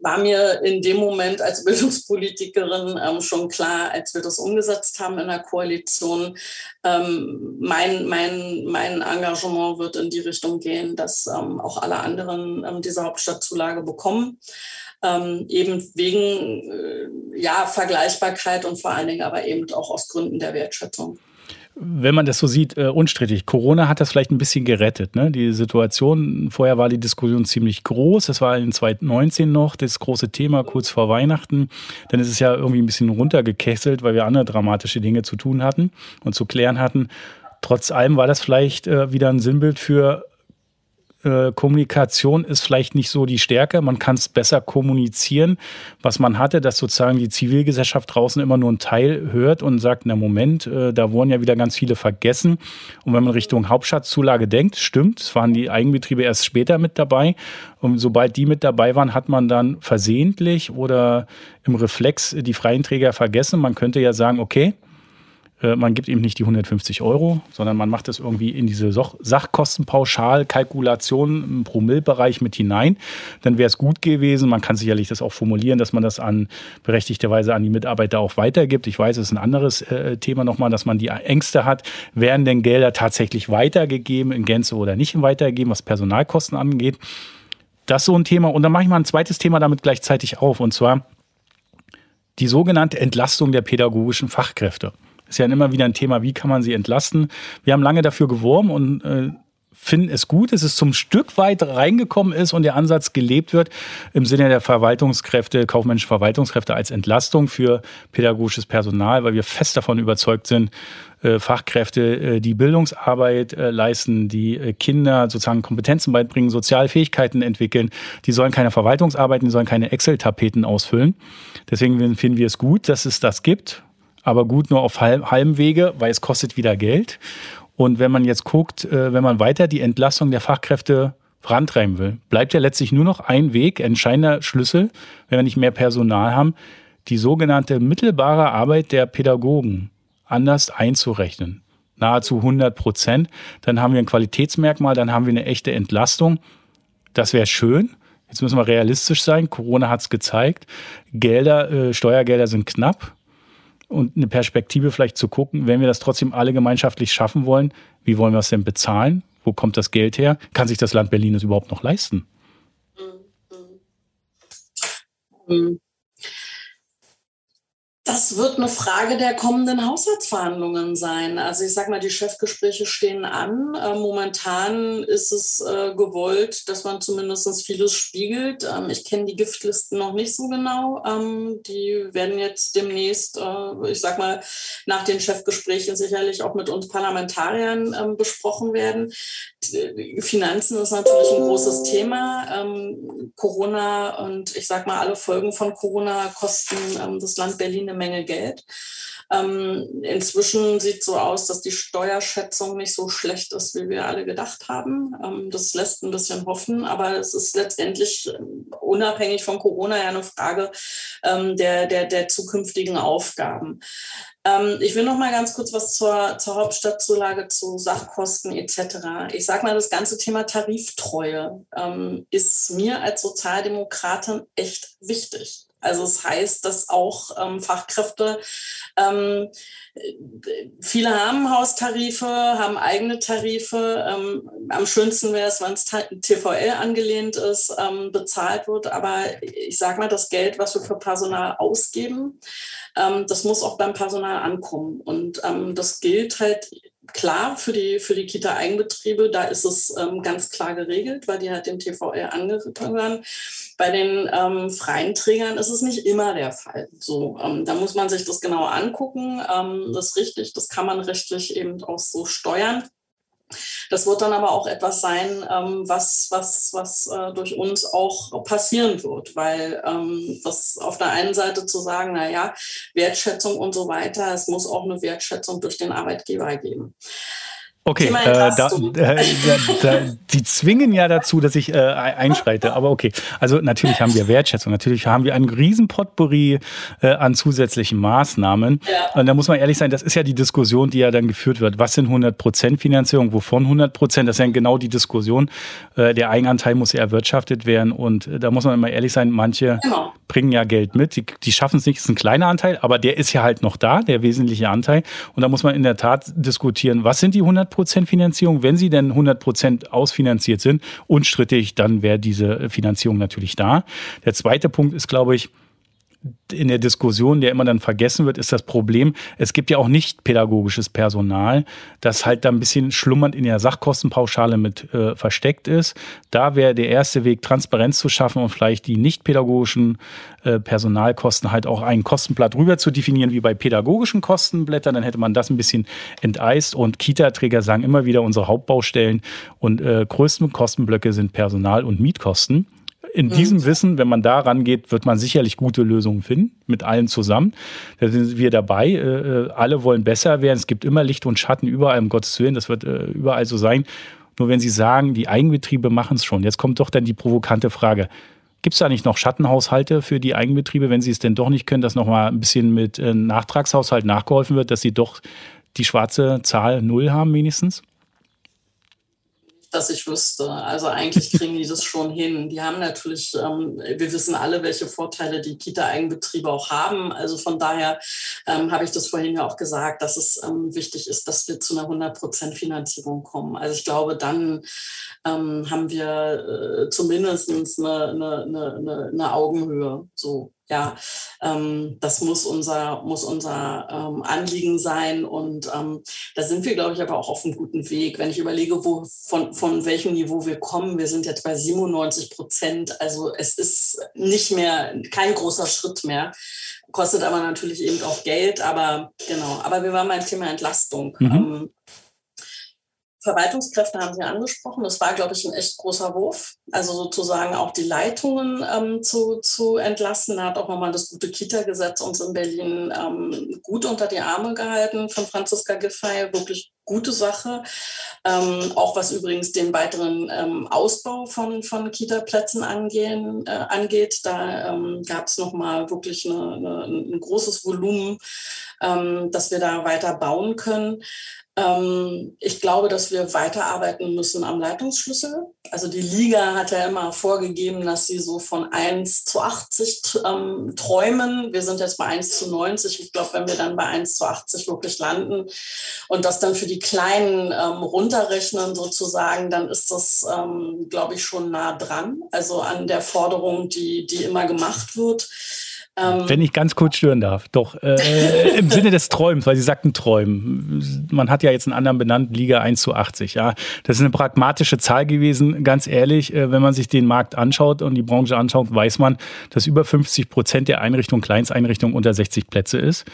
war mir in dem Moment als Bildungspolitikerin ähm, schon klar, als wir das umgesetzt haben in der Koalition. Ähm, mein, mein, mein Engagement wird in die Richtung gehen, dass ähm, auch alle anderen ähm, diese Hauptstadtzulage bekommen. Ähm, eben wegen äh, ja, Vergleichbarkeit und vor allen Dingen aber eben auch aus Gründen der Wertschätzung
wenn man das so sieht, äh, unstrittig. Corona hat das vielleicht ein bisschen gerettet. Ne? Die Situation, vorher war die Diskussion ziemlich groß. Das war in 2019 noch das große Thema kurz vor Weihnachten. Dann ist es ja irgendwie ein bisschen runtergekesselt, weil wir andere dramatische Dinge zu tun hatten und zu klären hatten. Trotz allem war das vielleicht äh, wieder ein Sinnbild für äh, Kommunikation ist vielleicht nicht so die Stärke. Man kann es besser kommunizieren, was man hatte, dass sozusagen die Zivilgesellschaft draußen immer nur einen Teil hört und sagt, na Moment, äh, da wurden ja wieder ganz viele vergessen. Und wenn man Richtung Hauptschatzzulage denkt, stimmt, es waren die Eigenbetriebe erst später mit dabei. Und sobald die mit dabei waren, hat man dann versehentlich oder im Reflex die freien Träger vergessen. Man könnte ja sagen, okay, man gibt eben nicht die 150 Euro, sondern man macht das irgendwie in diese Sachkostenpauschalkalkulation im Promillbereich mit hinein. Dann wäre es gut gewesen. Man kann sicherlich das auch formulieren, dass man das an berechtigterweise an die Mitarbeiter auch weitergibt. Ich weiß, es ist ein anderes äh, Thema nochmal, dass man die Ängste hat. Werden denn Gelder tatsächlich weitergegeben in Gänze oder nicht weitergegeben, was Personalkosten angeht? Das ist so ein Thema. Und dann mache ich mal ein zweites Thema damit gleichzeitig auf. Und zwar die sogenannte Entlastung der pädagogischen Fachkräfte. Ist ja immer wieder ein Thema, wie kann man sie entlasten. Wir haben lange dafür geworben und äh, finden es gut, dass es zum Stück weit reingekommen ist und der Ansatz gelebt wird im Sinne der Verwaltungskräfte, kaufmännischen Verwaltungskräfte als Entlastung für pädagogisches Personal, weil wir fest davon überzeugt sind, äh, Fachkräfte, äh, die Bildungsarbeit äh, leisten, die Kinder sozusagen Kompetenzen beibringen, Sozialfähigkeiten entwickeln, die sollen keine Verwaltungsarbeiten, die sollen keine Excel-Tapeten ausfüllen. Deswegen finden wir es gut, dass es das gibt aber gut nur auf halbem Wege, weil es kostet wieder Geld. Und wenn man jetzt guckt, äh, wenn man weiter die Entlassung der Fachkräfte vorantreiben will, bleibt ja letztlich nur noch ein Weg, entscheidender Schlüssel, wenn wir nicht mehr Personal haben, die sogenannte mittelbare Arbeit der Pädagogen anders einzurechnen. Nahezu 100 Prozent. Dann haben wir ein Qualitätsmerkmal, dann haben wir eine echte Entlastung. Das wäre schön. Jetzt müssen wir realistisch sein. Corona hat es gezeigt. Gelder, äh, Steuergelder sind knapp und eine Perspektive vielleicht zu gucken, wenn wir das trotzdem alle gemeinschaftlich schaffen wollen, wie wollen wir es denn bezahlen? Wo kommt das Geld her? Kann sich das Land Berlin es überhaupt noch leisten?
Mhm. Das wird eine Frage der kommenden Haushaltsverhandlungen sein. Also ich sage mal, die Chefgespräche stehen an. Äh, momentan ist es äh, gewollt, dass man zumindest vieles spiegelt. Ähm, ich kenne die Giftlisten noch nicht so genau. Ähm, die werden jetzt demnächst, äh, ich sage mal, nach den Chefgesprächen sicherlich auch mit uns Parlamentariern ähm, besprochen werden. Finanzen ist natürlich ein großes Thema. Corona und ich sage mal, alle Folgen von Corona kosten das Land Berlin eine Menge Geld. Ähm, inzwischen sieht so aus, dass die Steuerschätzung nicht so schlecht ist, wie wir alle gedacht haben. Ähm, das lässt ein bisschen hoffen, aber es ist letztendlich ähm, unabhängig von Corona ja eine Frage ähm, der, der, der zukünftigen Aufgaben. Ähm, ich will noch mal ganz kurz was zur, zur Hauptstadtzulage, zu Sachkosten etc. Ich sage mal, das ganze Thema Tariftreue ähm, ist mir als Sozialdemokratin echt wichtig. Also es das heißt, dass auch ähm, Fachkräfte, ähm, viele haben Haustarife, haben eigene Tarife. Ähm, am schönsten wäre es, wenn es TVL angelehnt ist, ähm, bezahlt wird. Aber ich sage mal, das Geld, was wir für Personal ausgeben, ähm, das muss auch beim Personal ankommen. Und ähm, das gilt halt klar für die, für die Kita-Eigenbetriebe, da ist es ähm, ganz klar geregelt, weil die halt dem TVL angehören. Bei den ähm, freien Trägern ist es nicht immer der Fall. So, ähm, da muss man sich das genauer angucken. Ähm, das ist richtig, das kann man rechtlich eben auch so steuern. Das wird dann aber auch etwas sein, ähm, was, was, was äh, durch uns auch passieren wird, weil ähm, das auf der einen Seite zu sagen, na ja, Wertschätzung und so weiter, es muss auch eine Wertschätzung durch den Arbeitgeber geben.
Okay, äh, da, äh, da, die zwingen ja dazu, dass ich äh, einschreite. Aber okay, also natürlich haben wir Wertschätzung, natürlich haben wir einen riesen Potpourri äh, an zusätzlichen Maßnahmen. Ja. Und da muss man ehrlich sein, das ist ja die Diskussion, die ja dann geführt wird. Was sind 100 Prozent Finanzierung, wovon 100 Prozent? Das ist ja genau die Diskussion. Äh, der Eigenanteil muss ja erwirtschaftet werden. Und äh, da muss man immer ehrlich sein, manche genau. Bringen ja Geld mit, die, die schaffen es nicht, ist ein kleiner Anteil, aber der ist ja halt noch da, der wesentliche Anteil. Und da muss man in der Tat diskutieren, was sind die 100 100% Finanzierung. Wenn sie denn 100% ausfinanziert sind, unstrittig, dann wäre diese Finanzierung natürlich da. Der zweite Punkt ist, glaube ich, in der Diskussion, der immer dann vergessen wird, ist das Problem, es gibt ja auch nicht pädagogisches Personal, das halt da ein bisschen schlummernd in der Sachkostenpauschale mit äh, versteckt ist. Da wäre der erste Weg, Transparenz zu schaffen und vielleicht die nicht pädagogischen äh, Personalkosten halt auch einen Kostenblatt rüber zu definieren, wie bei pädagogischen Kostenblättern. Dann hätte man das ein bisschen enteist und Kita-Träger sagen immer wieder, unsere Hauptbaustellen und äh, größten Kostenblöcke sind Personal- und Mietkosten in mhm. diesem Wissen, wenn man da rangeht, wird man sicherlich gute Lösungen finden, mit allen zusammen. Da sind wir dabei. Äh, äh, alle wollen besser werden. Es gibt immer Licht und Schatten überall, um Gottes Willen. Das wird äh, überall so sein. Nur wenn Sie sagen, die Eigenbetriebe machen es schon. Jetzt kommt doch dann die provokante Frage. Gibt es da nicht noch Schattenhaushalte für die Eigenbetriebe, wenn sie es denn doch nicht können, dass nochmal ein bisschen mit Nachtragshaushalt nachgeholfen wird, dass sie doch die schwarze Zahl Null haben wenigstens?
Dass ich wüsste. Also eigentlich kriegen die das schon hin. Die haben natürlich, ähm, wir wissen alle, welche Vorteile die Kita-Eigenbetriebe auch haben. Also von daher ähm, habe ich das vorhin ja auch gesagt, dass es ähm, wichtig ist, dass wir zu einer 100% Finanzierung kommen. Also ich glaube, dann ähm, haben wir äh, zumindest eine, eine, eine, eine Augenhöhe. So ja, ähm, das muss unser, muss unser ähm, Anliegen sein. Und ähm, da sind wir, glaube ich, aber auch auf einem guten Weg. Wenn ich überlege, wo, von, von welchem Niveau wir kommen, wir sind jetzt bei 97 Prozent. Also es ist nicht mehr, kein großer Schritt mehr. Kostet aber natürlich eben auch Geld. Aber genau, aber wir waren beim Thema Entlastung. Mhm. Verwaltungskräfte haben Sie angesprochen. Das war, glaube ich, ein echt großer Wurf. Also sozusagen auch die Leitungen ähm, zu, zu entlassen. Da hat auch nochmal das gute Kita-Gesetz uns in Berlin ähm, gut unter die Arme gehalten von Franziska Giffey. Wirklich gute Sache. Ähm, auch was übrigens den weiteren ähm, Ausbau von, von Kita-Plätzen äh, angeht. Da ähm, gab es nochmal wirklich eine, eine, ein großes Volumen, ähm, dass wir da weiter bauen können. Ähm, ich glaube, dass wir weiterarbeiten müssen am Leitungsschlüssel. Also die Liga hat ja immer vorgegeben, dass sie so von 1 zu 80 ähm, träumen. Wir sind jetzt bei 1 zu 90. Ich glaube, wenn wir dann bei 1 zu 80 wirklich landen und das dann für die Kleinen ähm, runterrechnen sozusagen, dann ist das, ähm, glaube ich, schon nah dran. Also an der Forderung, die, die immer gemacht wird.
Ähm, Wenn ich ganz kurz stören darf, doch, äh, im Sinne des Träumens, weil Sie sagten Träumen. Man hat ja jetzt einen anderen benannt, Liga 1 zu 80. Ja, das ist eine pragmatische Zahl gewesen. Ganz ehrlich, äh, wenn man sich den Markt anschaut und die Branche anschaut, weiß man, dass über 50 Prozent der Einrichtungen, Kleinsteinrichtungen unter 60 Plätze ist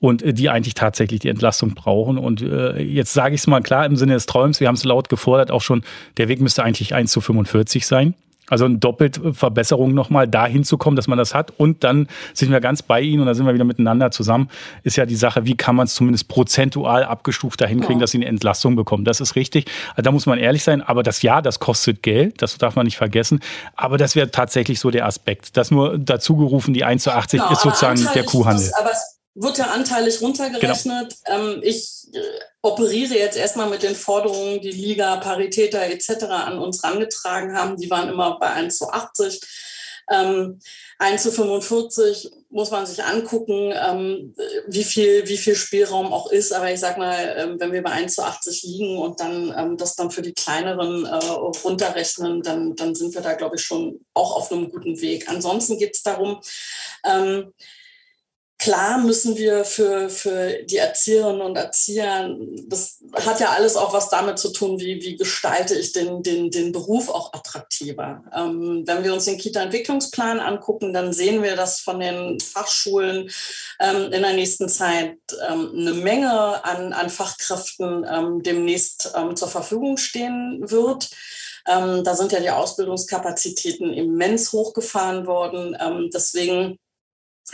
und äh, die eigentlich tatsächlich die Entlastung brauchen. Und äh, jetzt sage ich es mal klar im Sinne des Träums, wir haben es laut gefordert, auch schon, der Weg müsste eigentlich 1 zu 45 sein. Also eine Doppelverbesserung nochmal dahin zu kommen, dass man das hat. Und dann sind wir ganz bei Ihnen und da sind wir wieder miteinander zusammen. Ist ja die Sache, wie kann man es zumindest prozentual abgestuft dahin kriegen, ja. dass Sie eine Entlastung bekommen. Das ist richtig. Also da muss man ehrlich sein. Aber das Ja, das kostet Geld. Das darf man nicht vergessen. Aber das wäre tatsächlich so der Aspekt. Das nur dazu gerufen, die 1 zu 80 genau, ist sozusagen der Kuhhandel.
Das, aber es wird ja anteilig runtergerechnet. Genau. Ähm, ich äh, operiere jetzt erstmal mit den Forderungen, die Liga, Paritäter etc. an uns herangetragen haben. Die waren immer bei 1 zu 80. Ähm, 1 zu 45 muss man sich angucken, ähm, wie, viel, wie viel Spielraum auch ist. Aber ich sage mal, ähm, wenn wir bei 1 zu 80 liegen und dann ähm, das dann für die kleineren äh, runterrechnen, dann, dann sind wir da, glaube ich, schon auch auf einem guten Weg. Ansonsten geht es darum, ähm, Klar müssen wir für, für die Erzieherinnen und Erzieher, das hat ja alles auch was damit zu tun, wie, wie gestalte ich den, den, den Beruf auch attraktiver. Ähm, wenn wir uns den Kita-Entwicklungsplan angucken, dann sehen wir, dass von den Fachschulen ähm, in der nächsten Zeit ähm, eine Menge an, an Fachkräften ähm, demnächst ähm, zur Verfügung stehen wird. Ähm, da sind ja die Ausbildungskapazitäten immens hochgefahren worden. deswegen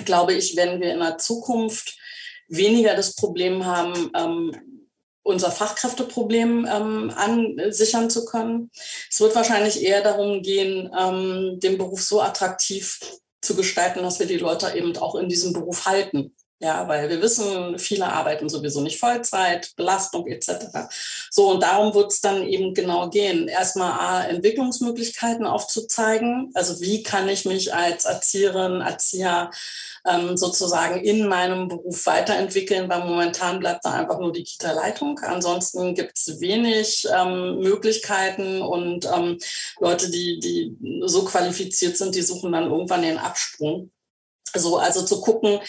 glaube ich, werden wir in der Zukunft weniger das Problem haben, ähm, unser Fachkräfteproblem ähm, ansichern zu können. Es wird wahrscheinlich eher darum gehen, ähm, den Beruf so attraktiv zu gestalten, dass wir die Leute eben auch in diesem Beruf halten. Ja, weil wir wissen, viele arbeiten sowieso nicht Vollzeit, Belastung etc. So, und darum wird es dann eben genau gehen. Erstmal A, Entwicklungsmöglichkeiten aufzuzeigen. Also wie kann ich mich als Erzieherin, Erzieher ähm, sozusagen in meinem Beruf weiterentwickeln, weil momentan bleibt da einfach nur die Kita-Leitung. Ansonsten gibt es wenig ähm, Möglichkeiten und ähm, Leute, die, die so qualifiziert sind, die suchen dann irgendwann den Absprung. So, also zu gucken,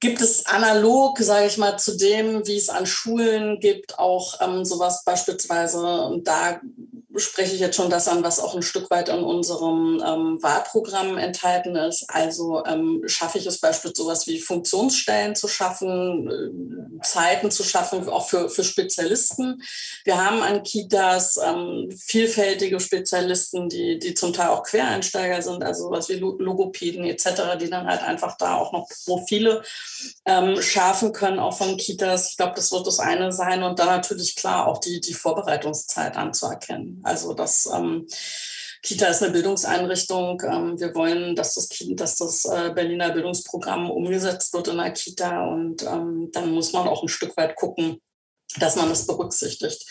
gibt es analog, sage ich mal, zu dem, wie es an Schulen gibt, auch ähm, sowas beispielsweise, da spreche ich jetzt schon das an, was auch ein Stück weit in unserem ähm, Wahlprogramm enthalten ist. Also ähm, schaffe ich es beispielsweise sowas wie Funktionsstellen zu schaffen, äh, Zeiten zu schaffen, auch für, für Spezialisten. Wir haben an Kitas ähm, vielfältige Spezialisten, die, die zum Teil auch Quereinsteiger sind, also sowas wie Logopäden etc., die dann halt einfach da auch noch Profile ähm, schärfen können, auch von Kitas. Ich glaube, das wird das eine sein. Und dann natürlich klar auch die, die Vorbereitungszeit anzuerkennen. Also das ähm, Kita ist eine Bildungseinrichtung. Ähm, wir wollen, dass das, dass das äh, Berliner Bildungsprogramm umgesetzt wird in der Kita. Und ähm, dann muss man auch ein Stück weit gucken, dass man das berücksichtigt.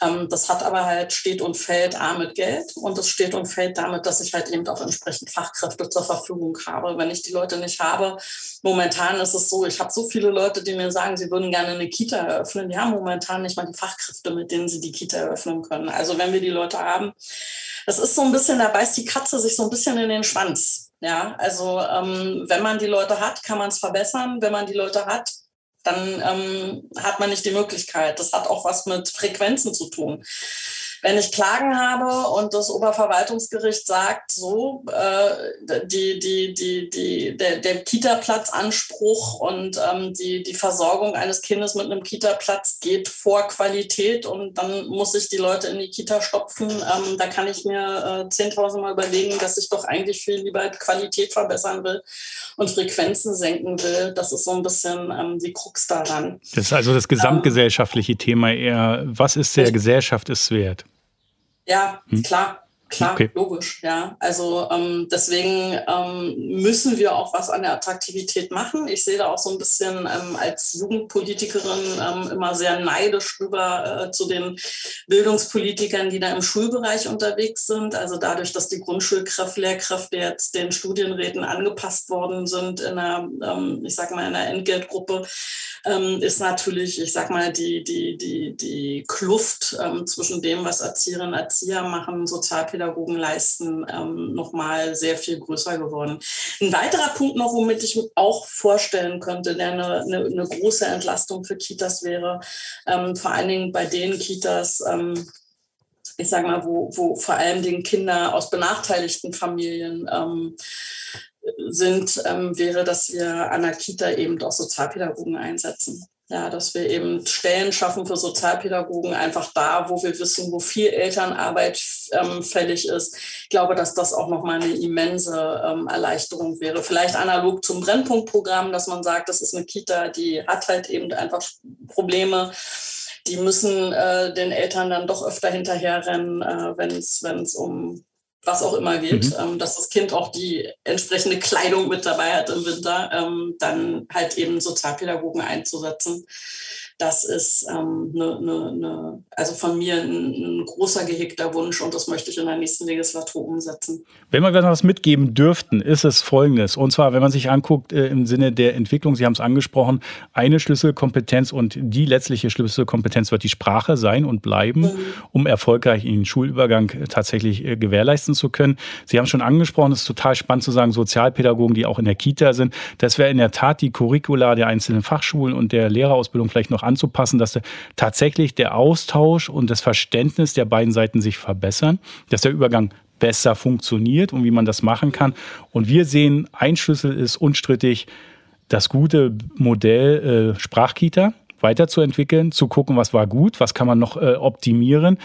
Ähm, das hat aber halt steht und fällt A mit Geld und es steht und fällt damit, dass ich halt eben auch entsprechend Fachkräfte zur Verfügung habe. Wenn ich die Leute nicht habe, momentan ist es so, ich habe so viele Leute, die mir sagen, sie würden gerne eine Kita eröffnen. Die haben momentan nicht mal die Fachkräfte, mit denen sie die Kita eröffnen können. Also wenn wir die Leute haben, das ist so ein bisschen, da beißt die Katze sich so ein bisschen in den Schwanz. Ja, also ähm, wenn man die Leute hat, kann man es verbessern. Wenn man die Leute hat, dann ähm, hat man nicht die Möglichkeit. Das hat auch was mit Frequenzen zu tun. Wenn ich Klagen habe und das Oberverwaltungsgericht sagt, so, äh, die, die, die, die, der, der Kita-Platzanspruch und ähm, die, die Versorgung eines Kindes mit einem Kita-Platz geht vor Qualität und dann muss ich die Leute in die Kita stopfen, ähm, da kann ich mir äh, 10.000 Mal überlegen, dass ich doch eigentlich viel lieber Qualität verbessern will und Frequenzen senken will. Das ist so ein bisschen ähm, die Krux daran.
Das ist also das gesamtgesellschaftliche Thema eher, was ist der Gesellschaft es wert?
Ja, hm. klar. Klar, okay. logisch, ja. Also ähm, deswegen ähm, müssen wir auch was an der Attraktivität machen. Ich sehe da auch so ein bisschen ähm, als Jugendpolitikerin ähm, immer sehr neidisch rüber äh, zu den Bildungspolitikern, die da im Schulbereich unterwegs sind. Also dadurch, dass die Grundschulkräfte, Lehrkräfte jetzt den Studienräten angepasst worden sind in einer, ähm, ich sag mal, in einer Entgeltgruppe, ähm, ist natürlich, ich sag mal, die, die, die, die Kluft zwischen dem, was Erzieherinnen und Erzieher machen, Sozialpädagogen, Pädagogen leisten, ähm, nochmal sehr viel größer geworden. Ein weiterer Punkt noch, womit ich mir auch vorstellen könnte, der eine, eine, eine große Entlastung für Kitas wäre, ähm, vor allen Dingen bei den Kitas, ähm, ich sage mal, wo, wo vor allem den Kinder aus benachteiligten Familien ähm, sind, ähm, wäre, dass wir an der Kita eben auch Sozialpädagogen einsetzen. Ja, dass wir eben Stellen schaffen für Sozialpädagogen, einfach da, wo wir wissen, wo viel Elternarbeit ähm, fällig ist. Ich glaube, dass das auch nochmal eine immense ähm, Erleichterung wäre. Vielleicht analog zum Brennpunktprogramm, dass man sagt, das ist eine Kita, die hat halt eben einfach Probleme. Die müssen äh, den Eltern dann doch öfter hinterherrennen, äh, wenn es um was auch immer geht, mhm. ähm, dass das Kind auch die entsprechende Kleidung mit dabei hat im Winter, ähm, dann halt eben Sozialpädagogen einzusetzen das ist ähm, ne, ne, ne, also von mir ein, ein, großer gehegter Wunsch und das möchte ich in der nächsten Legislatur umsetzen.
Wenn wir was mitgeben dürften, ist es folgendes. Und zwar, wenn man sich anguckt äh, im Sinne der Entwicklung, Sie haben es angesprochen, eine Schlüsselkompetenz und die letztliche Schlüsselkompetenz wird die Sprache sein und bleiben, mhm. um erfolgreich den Schulübergang äh, tatsächlich äh, gewährleisten zu können. Sie haben schon angesprochen, es ist total spannend zu sagen, Sozialpädagogen, die auch in der Kita sind. Das wäre in der Tat die Curricula der einzelnen Fachschulen und der Lehrerausbildung vielleicht noch anzupassen, dass tatsächlich der Austausch und das Verständnis der beiden Seiten sich verbessern, dass der Übergang besser funktioniert und wie man das machen kann. Und wir sehen, ein Schlüssel ist unstrittig, das gute Modell äh, Sprachkita weiterzuentwickeln, zu gucken, was war gut, was kann man noch äh, optimieren.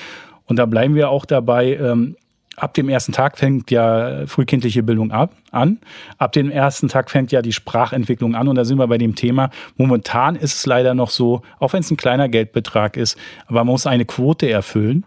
Und da bleiben wir auch dabei, ähm, ab dem ersten Tag fängt ja frühkindliche Bildung ab, an. Ab dem ersten Tag fängt ja die Sprachentwicklung an. Und da sind wir bei dem Thema. Momentan ist es leider noch so, auch wenn es ein kleiner Geldbetrag ist, aber man muss eine Quote erfüllen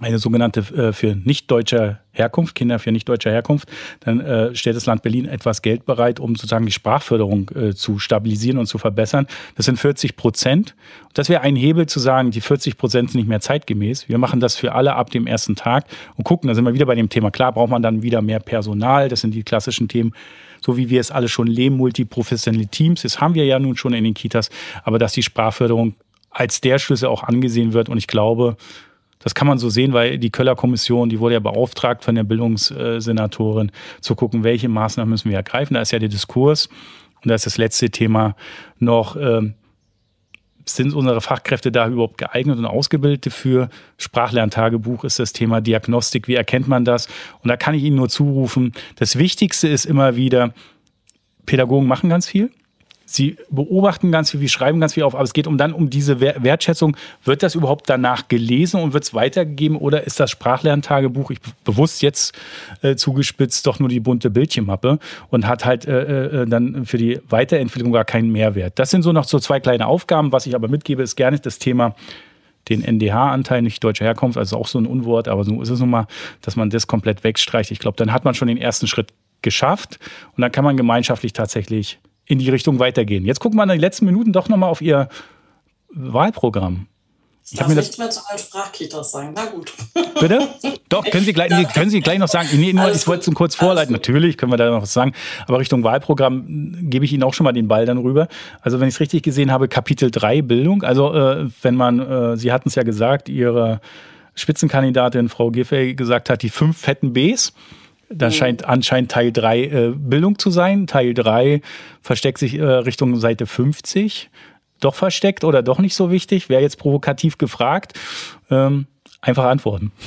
eine sogenannte äh, für nicht deutscher Herkunft, Kinder für nicht deutscher Herkunft, dann äh, stellt das Land Berlin etwas Geld bereit, um sozusagen die Sprachförderung äh, zu stabilisieren und zu verbessern. Das sind 40 Prozent. Das wäre ein Hebel zu sagen, die 40 Prozent sind nicht mehr zeitgemäß. Wir machen das für alle ab dem ersten Tag und gucken, da sind wir wieder bei dem Thema. Klar braucht man dann wieder mehr Personal. Das sind die klassischen Themen so wie wir es alle schon leben, multiprofessionelle Teams. Das haben wir ja nun schon in den Kitas, aber dass die Sprachförderung als der Schlüssel auch angesehen wird. Und ich glaube, das kann man so sehen, weil die Köller Kommission, die wurde ja beauftragt von der Bildungssenatorin, zu gucken, welche Maßnahmen müssen wir ergreifen. Da ist ja der Diskurs. Und da ist das letzte Thema noch, äh, sind unsere Fachkräfte da überhaupt geeignet und ausgebildet für? Sprachlerntagebuch ist das Thema Diagnostik. Wie erkennt man das? Und da kann ich Ihnen nur zurufen, das Wichtigste ist immer wieder, Pädagogen machen ganz viel. Sie beobachten ganz viel, wir schreiben ganz viel auf, aber es geht um dann um diese Wertschätzung. Wird das überhaupt danach gelesen und wird es weitergegeben oder ist das Sprachlerntagebuch, ich bewusst jetzt äh, zugespitzt, doch nur die bunte Bildchenmappe und hat halt äh, äh, dann für die Weiterentwicklung gar keinen Mehrwert? Das sind so noch so zwei kleine Aufgaben. Was ich aber mitgebe, ist gerne das Thema den NDH-Anteil, nicht deutscher Herkunft, also auch so ein Unwort, aber so ist es nun mal, dass man das komplett wegstreicht. Ich glaube, dann hat man schon den ersten Schritt geschafft und dann kann man gemeinschaftlich tatsächlich in die Richtung weitergehen. Jetzt gucken wir in den letzten Minuten doch nochmal auf Ihr Wahlprogramm.
Ich habe mir das mehr zu allen Sprachkitas sagen. Na gut.
Bitte? Doch, können Sie gleich, nee, können Sie gleich noch sagen. Nee, nur, ich wollte es kurz vorleiten. Natürlich können wir da noch was sagen. Aber Richtung Wahlprogramm gebe ich Ihnen auch schon mal den Ball dann rüber. Also, wenn ich es richtig gesehen habe, Kapitel 3 Bildung. Also, äh, wenn man, äh, Sie hatten es ja gesagt, Ihre Spitzenkandidatin Frau Giffey gesagt hat, die fünf fetten Bs. Das mhm. scheint anscheinend Teil 3 äh, Bildung zu sein. Teil 3 versteckt sich äh, Richtung Seite 50. Doch versteckt oder doch nicht so wichtig? Wäre jetzt provokativ gefragt. Ähm, einfach antworten.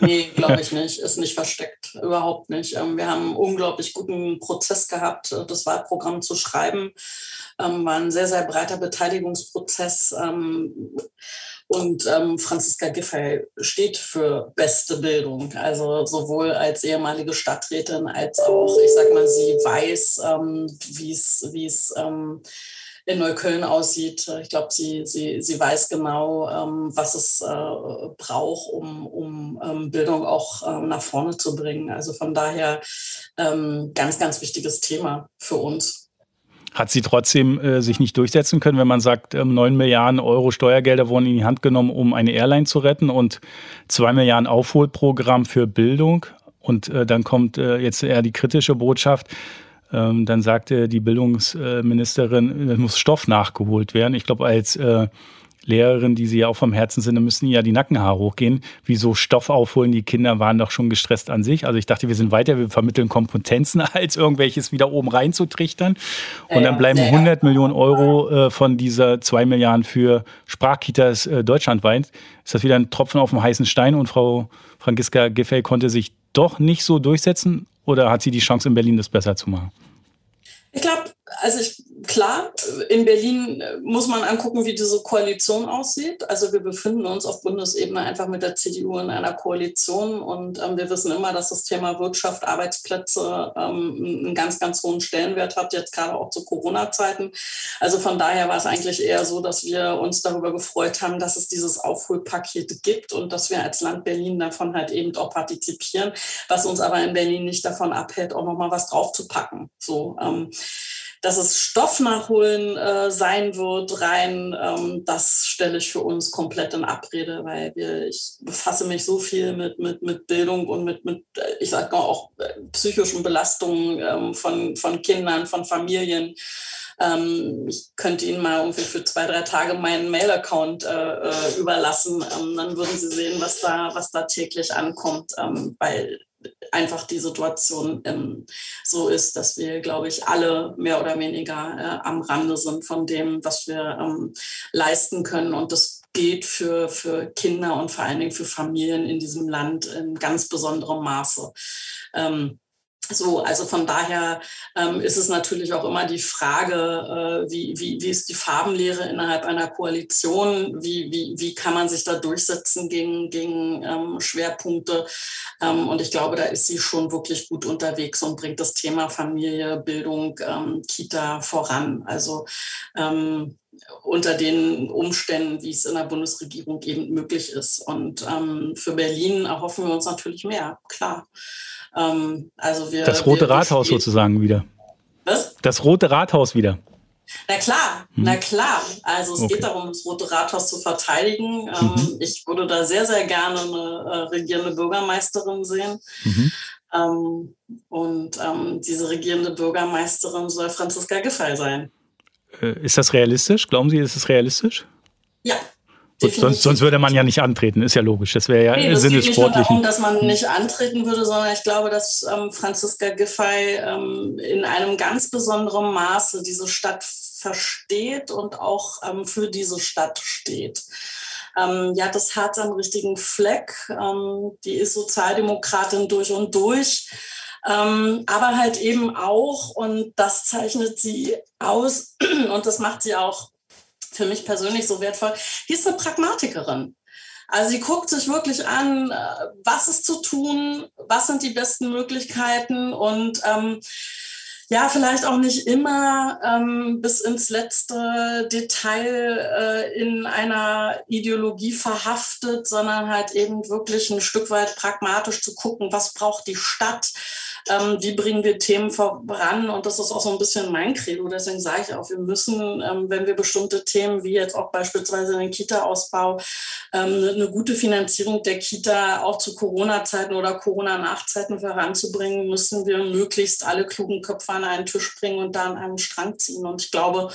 Nee, glaube ich nicht. Ist nicht versteckt. Überhaupt nicht. Ähm, wir haben einen unglaublich guten Prozess gehabt, äh, das Wahlprogramm zu schreiben. Ähm, war ein sehr, sehr breiter Beteiligungsprozess. Ähm, und ähm, Franziska Giffey steht für beste Bildung. Also sowohl als ehemalige Stadträtin als auch, ich sag mal, sie weiß, ähm, wie es ähm, in Neukölln aussieht. Ich glaube, sie, sie, sie weiß genau, ähm, was es äh, braucht, um, um ähm, Bildung auch äh, nach vorne zu bringen. Also von daher ähm, ganz, ganz wichtiges Thema für uns
hat sie trotzdem äh, sich nicht durchsetzen können, wenn man sagt, ähm, 9 Milliarden Euro Steuergelder wurden in die Hand genommen, um eine Airline zu retten und 2 Milliarden Aufholprogramm für Bildung. Und äh, dann kommt äh, jetzt eher die kritische Botschaft. Ähm, dann sagte die Bildungsministerin, es muss Stoff nachgeholt werden. Ich glaube, als äh, Lehrerin, die sie ja auch vom Herzen sind, müssen ja die Nackenhaare hochgehen. Wieso Stoff aufholen? Die Kinder waren doch schon gestresst an sich. Also ich dachte, wir sind weiter, wir vermitteln Kompetenzen, als irgendwelches wieder oben reinzutrichtern. Und dann bleiben 100 Millionen Euro äh, von dieser 2 Milliarden für Sprachkitas äh, deutschlandweit. Ist das wieder ein Tropfen auf dem heißen Stein und Frau Franziska Giffey konnte sich doch nicht so durchsetzen oder hat sie die Chance in Berlin, das besser zu machen?
Ich glaube, also ich, klar, in Berlin muss man angucken, wie diese Koalition aussieht. Also wir befinden uns auf Bundesebene einfach mit der CDU in einer Koalition und ähm, wir wissen immer, dass das Thema Wirtschaft, Arbeitsplätze ähm, einen ganz, ganz hohen Stellenwert hat, jetzt gerade auch zu Corona-Zeiten. Also von daher war es eigentlich eher so, dass wir uns darüber gefreut haben, dass es dieses Aufholpaket gibt und dass wir als Land Berlin davon halt eben auch partizipieren, was uns aber in Berlin nicht davon abhält, auch nochmal was draufzupacken. So, ähm, dass es Stoff nachholen äh, sein wird, rein, ähm, das stelle ich für uns komplett in Abrede, weil wir, ich befasse mich so viel mit, mit, mit Bildung und mit, mit ich sage mal auch äh, psychischen Belastungen ähm, von, von Kindern, von Familien. Ähm, ich könnte Ihnen mal irgendwie für zwei, drei Tage meinen Mail-Account äh, äh überlassen. Ähm, dann würden Sie sehen, was da, was da täglich ankommt, ähm, weil einfach die Situation ähm, so ist, dass wir, glaube ich, alle mehr oder weniger äh, am Rande sind von dem, was wir ähm, leisten können. Und das geht für, für Kinder und vor allen Dingen für Familien in diesem Land in ganz besonderem Maße. Ähm, so, also von daher ähm, ist es natürlich auch immer die Frage, äh, wie, wie, wie ist die Farbenlehre innerhalb einer Koalition? Wie, wie, wie kann man sich da durchsetzen gegen, gegen ähm, Schwerpunkte? Ähm, und ich glaube, da ist sie schon wirklich gut unterwegs und bringt das Thema Familie, Bildung, ähm, Kita voran. Also ähm, unter den Umständen, wie es in der Bundesregierung eben möglich ist. Und ähm, für Berlin erhoffen wir uns natürlich mehr, klar.
Ähm, also wir, das Rote wir Rathaus sozusagen wieder.
Was?
Das Rote Rathaus wieder.
Na klar, hm. na klar. Also es okay. geht darum, das Rote Rathaus zu verteidigen. Ähm, mhm. Ich würde da sehr, sehr gerne eine äh, regierende Bürgermeisterin sehen. Mhm. Ähm, und ähm, diese regierende Bürgermeisterin soll Franziska Giffey sein.
Äh, ist das realistisch? Glauben Sie, ist es realistisch?
Ja,
sonst, sonst, würde man ja nicht antreten, ist ja logisch. Das wäre ja nee, das Sinn des Sportlichen.
Nicht nur darum, dass man nicht antreten würde, sondern ich glaube, dass ähm, Franziska Giffey ähm, in einem ganz besonderen Maße diese Stadt versteht und auch ähm, für diese Stadt steht. Ähm, ja, das Herz am richtigen Fleck. Ähm, die ist Sozialdemokratin durch und durch. Ähm, aber halt eben auch, und das zeichnet sie aus und das macht sie auch für mich persönlich so wertvoll. Die ist eine Pragmatikerin. Also sie guckt sich wirklich an, äh, was ist zu tun, was sind die besten Möglichkeiten und ähm, ja, vielleicht auch nicht immer ähm, bis ins letzte Detail äh, in einer Ideologie verhaftet, sondern halt eben wirklich ein Stück weit pragmatisch zu gucken, was braucht die Stadt, ähm, wie bringen wir Themen voran? Und das ist auch so ein bisschen mein Credo. Deswegen sage ich auch, wir müssen, ähm, wenn wir bestimmte Themen, wie jetzt auch beispielsweise den Kita-Ausbau, ähm, eine gute Finanzierung der Kita auch zu Corona-Zeiten oder Corona-Nachzeiten voranzubringen, müssen wir möglichst alle klugen Köpfe an einen Tisch bringen und da an einem Strang ziehen. Und ich glaube,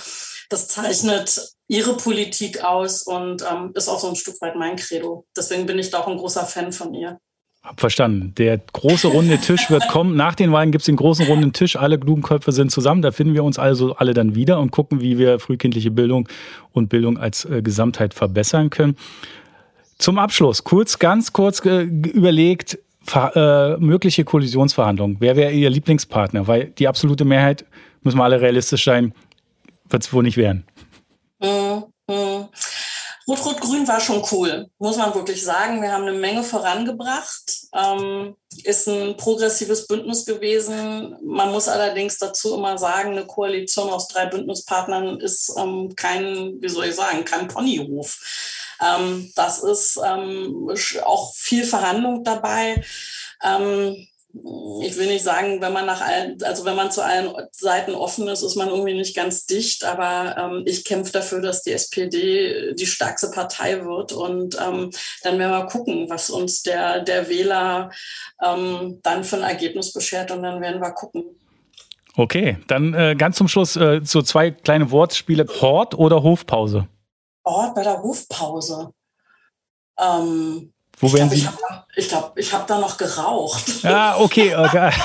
das zeichnet ihre Politik aus und ähm, ist auch so ein Stück weit mein Credo. Deswegen bin ich da auch ein großer Fan von ihr.
Hab verstanden. Der große runde Tisch wird kommen. Nach den Wahlen gibt es den großen runden Tisch. Alle Blumenköpfe sind zusammen. Da finden wir uns also alle dann wieder und gucken, wie wir frühkindliche Bildung und Bildung als äh, Gesamtheit verbessern können. Zum Abschluss, kurz, ganz kurz äh, überlegt, äh, mögliche Koalitionsverhandlungen. Wer wäre Ihr Lieblingspartner? Weil die absolute Mehrheit, müssen wir alle realistisch sein, wird es wohl nicht werden.
Rot-Rot-Grün war schon cool, muss man wirklich sagen. Wir haben eine Menge vorangebracht. Ähm, ist ein progressives Bündnis gewesen. Man muss allerdings dazu immer sagen, eine Koalition aus drei Bündnispartnern ist ähm, kein, wie soll ich sagen, kein Ponyhof. Ähm, das ist ähm, auch viel Verhandlung dabei. Ich will nicht sagen, wenn man nach allen, also wenn man zu allen Seiten offen ist, ist man irgendwie nicht ganz dicht, aber ähm, ich kämpfe dafür, dass die SPD die stärkste Partei wird und ähm, dann werden wir gucken, was uns der, der Wähler ähm, dann für ein Ergebnis beschert und dann werden wir gucken.
Okay, dann äh, ganz zum Schluss äh, so zwei kleine Wortspiele. Hort oder Hofpause?
Hort bei der Hofpause. Ähm,
wo ich
glaube, ich habe glaub, hab da noch geraucht.
Ah, okay. Okay.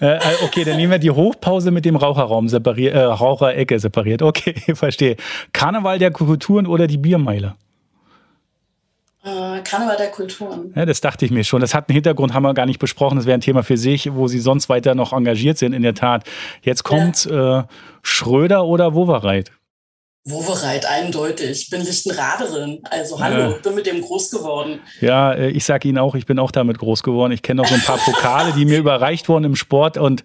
Äh, äh, okay, dann nehmen wir die Hochpause mit dem Raucherraum separiert, äh, Raucherecke separiert. Okay, verstehe. Karneval der Kulturen oder die Biermeile?
Äh, Karneval der Kulturen.
Ja, das dachte ich mir schon. Das hat einen Hintergrund, haben wir gar nicht besprochen. Das wäre ein Thema für sich, wo Sie sonst weiter noch engagiert sind, in der Tat. Jetzt kommt ja. äh, Schröder oder Wowereit?
Wovereit, eindeutig. Ich bin Lichtenraderin. Also hallo, ja. bin mit dem groß geworden.
Ja, äh, ich sage Ihnen auch, ich bin auch damit groß geworden. Ich kenne noch so ein paar Pokale, die mir überreicht wurden im Sport und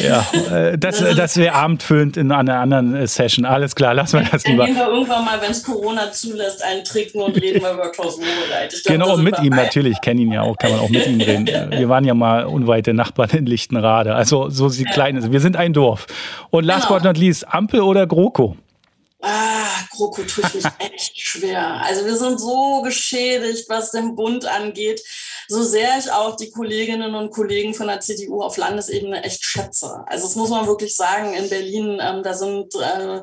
ja, äh, das, das wäre abendfüllend in einer anderen äh, Session. Alles klar, lassen wir das lieber.
Dann gehen wir irgendwann mal, wenn es Corona zulässt, einen trinken und reden wir über Klaus Wobereit.
Genau, mit ihm natürlich. Ich kenne ihn ja auch, kann man auch mit ihm reden. Wir waren ja mal unweite Nachbarn in Lichtenrade. Also so sie klein Wir sind ein Dorf. Und last genau. but not least, Ampel oder GroKo?
Ah, GroKo tut mich echt schwer. Also wir sind so geschädigt, was den Bund angeht, so sehr ich auch die Kolleginnen und Kollegen von der CDU auf Landesebene echt schätze. Also das muss man wirklich sagen, in Berlin, ähm, da sind äh,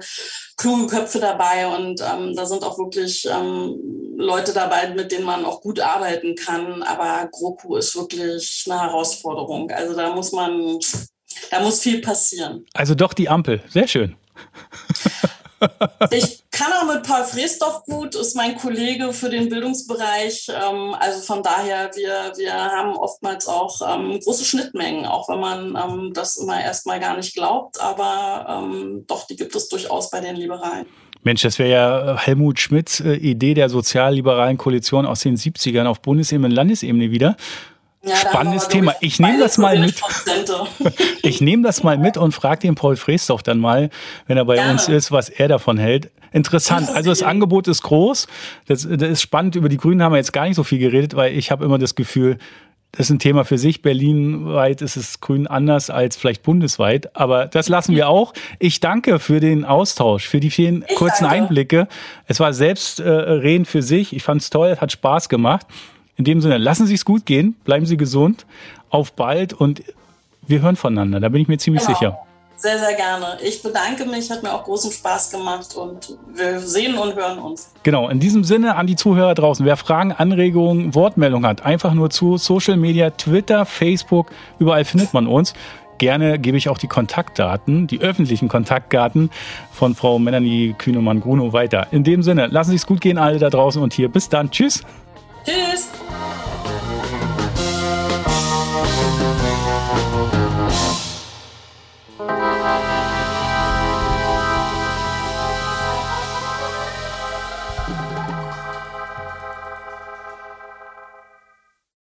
kluge Köpfe dabei und ähm, da sind auch wirklich ähm, Leute dabei, mit denen man auch gut arbeiten kann. Aber GroKo ist wirklich eine Herausforderung. Also da muss man, da muss viel passieren.
Also doch die Ampel, sehr schön.
Ich kann auch mit Paul Frestoff gut, ist mein Kollege für den Bildungsbereich. Ähm, also von daher, wir, wir haben oftmals auch ähm, große Schnittmengen, auch wenn man ähm, das immer erstmal gar nicht glaubt. Aber doch, die gibt es durchaus bei den Liberalen.
Mensch, das wäre ja Helmut Schmidts äh, Idee der sozialliberalen Koalition aus den 70ern auf Bundesebene und Landesebene wieder. Ja, Spannendes Thema. Ich nehme das mal mit. ich nehme das mal mit und frage den Paul Freesdorf dann mal, wenn er bei Gerne. uns ist, was er davon hält. Interessant. Also das Angebot ist groß. Das, das ist spannend. Über die Grünen haben wir jetzt gar nicht so viel geredet, weil ich habe immer das Gefühl, das ist ein Thema für sich. Berlinweit ist es grün anders als vielleicht bundesweit. Aber das lassen wir auch. Ich danke für den Austausch, für die vielen ich kurzen danke. Einblicke. Es war selbst äh, reden für sich. Ich fand es toll, hat Spaß gemacht. In dem Sinne, lassen Sie es gut gehen, bleiben Sie gesund, auf bald und wir hören voneinander, da bin ich mir ziemlich genau. sicher.
Sehr, sehr gerne. Ich bedanke mich, hat mir auch großen Spaß gemacht und wir sehen und hören uns.
Genau, in diesem Sinne an die Zuhörer draußen. Wer Fragen, Anregungen, Wortmeldungen hat, einfach nur zu Social Media, Twitter, Facebook, überall findet man uns. Gerne gebe ich auch die Kontaktdaten, die öffentlichen Kontaktdaten von Frau Melanie Kühnemann-Gruno weiter. In dem Sinne, lassen Sie es gut gehen, alle da draußen und hier. Bis dann. Tschüss. Tschüss!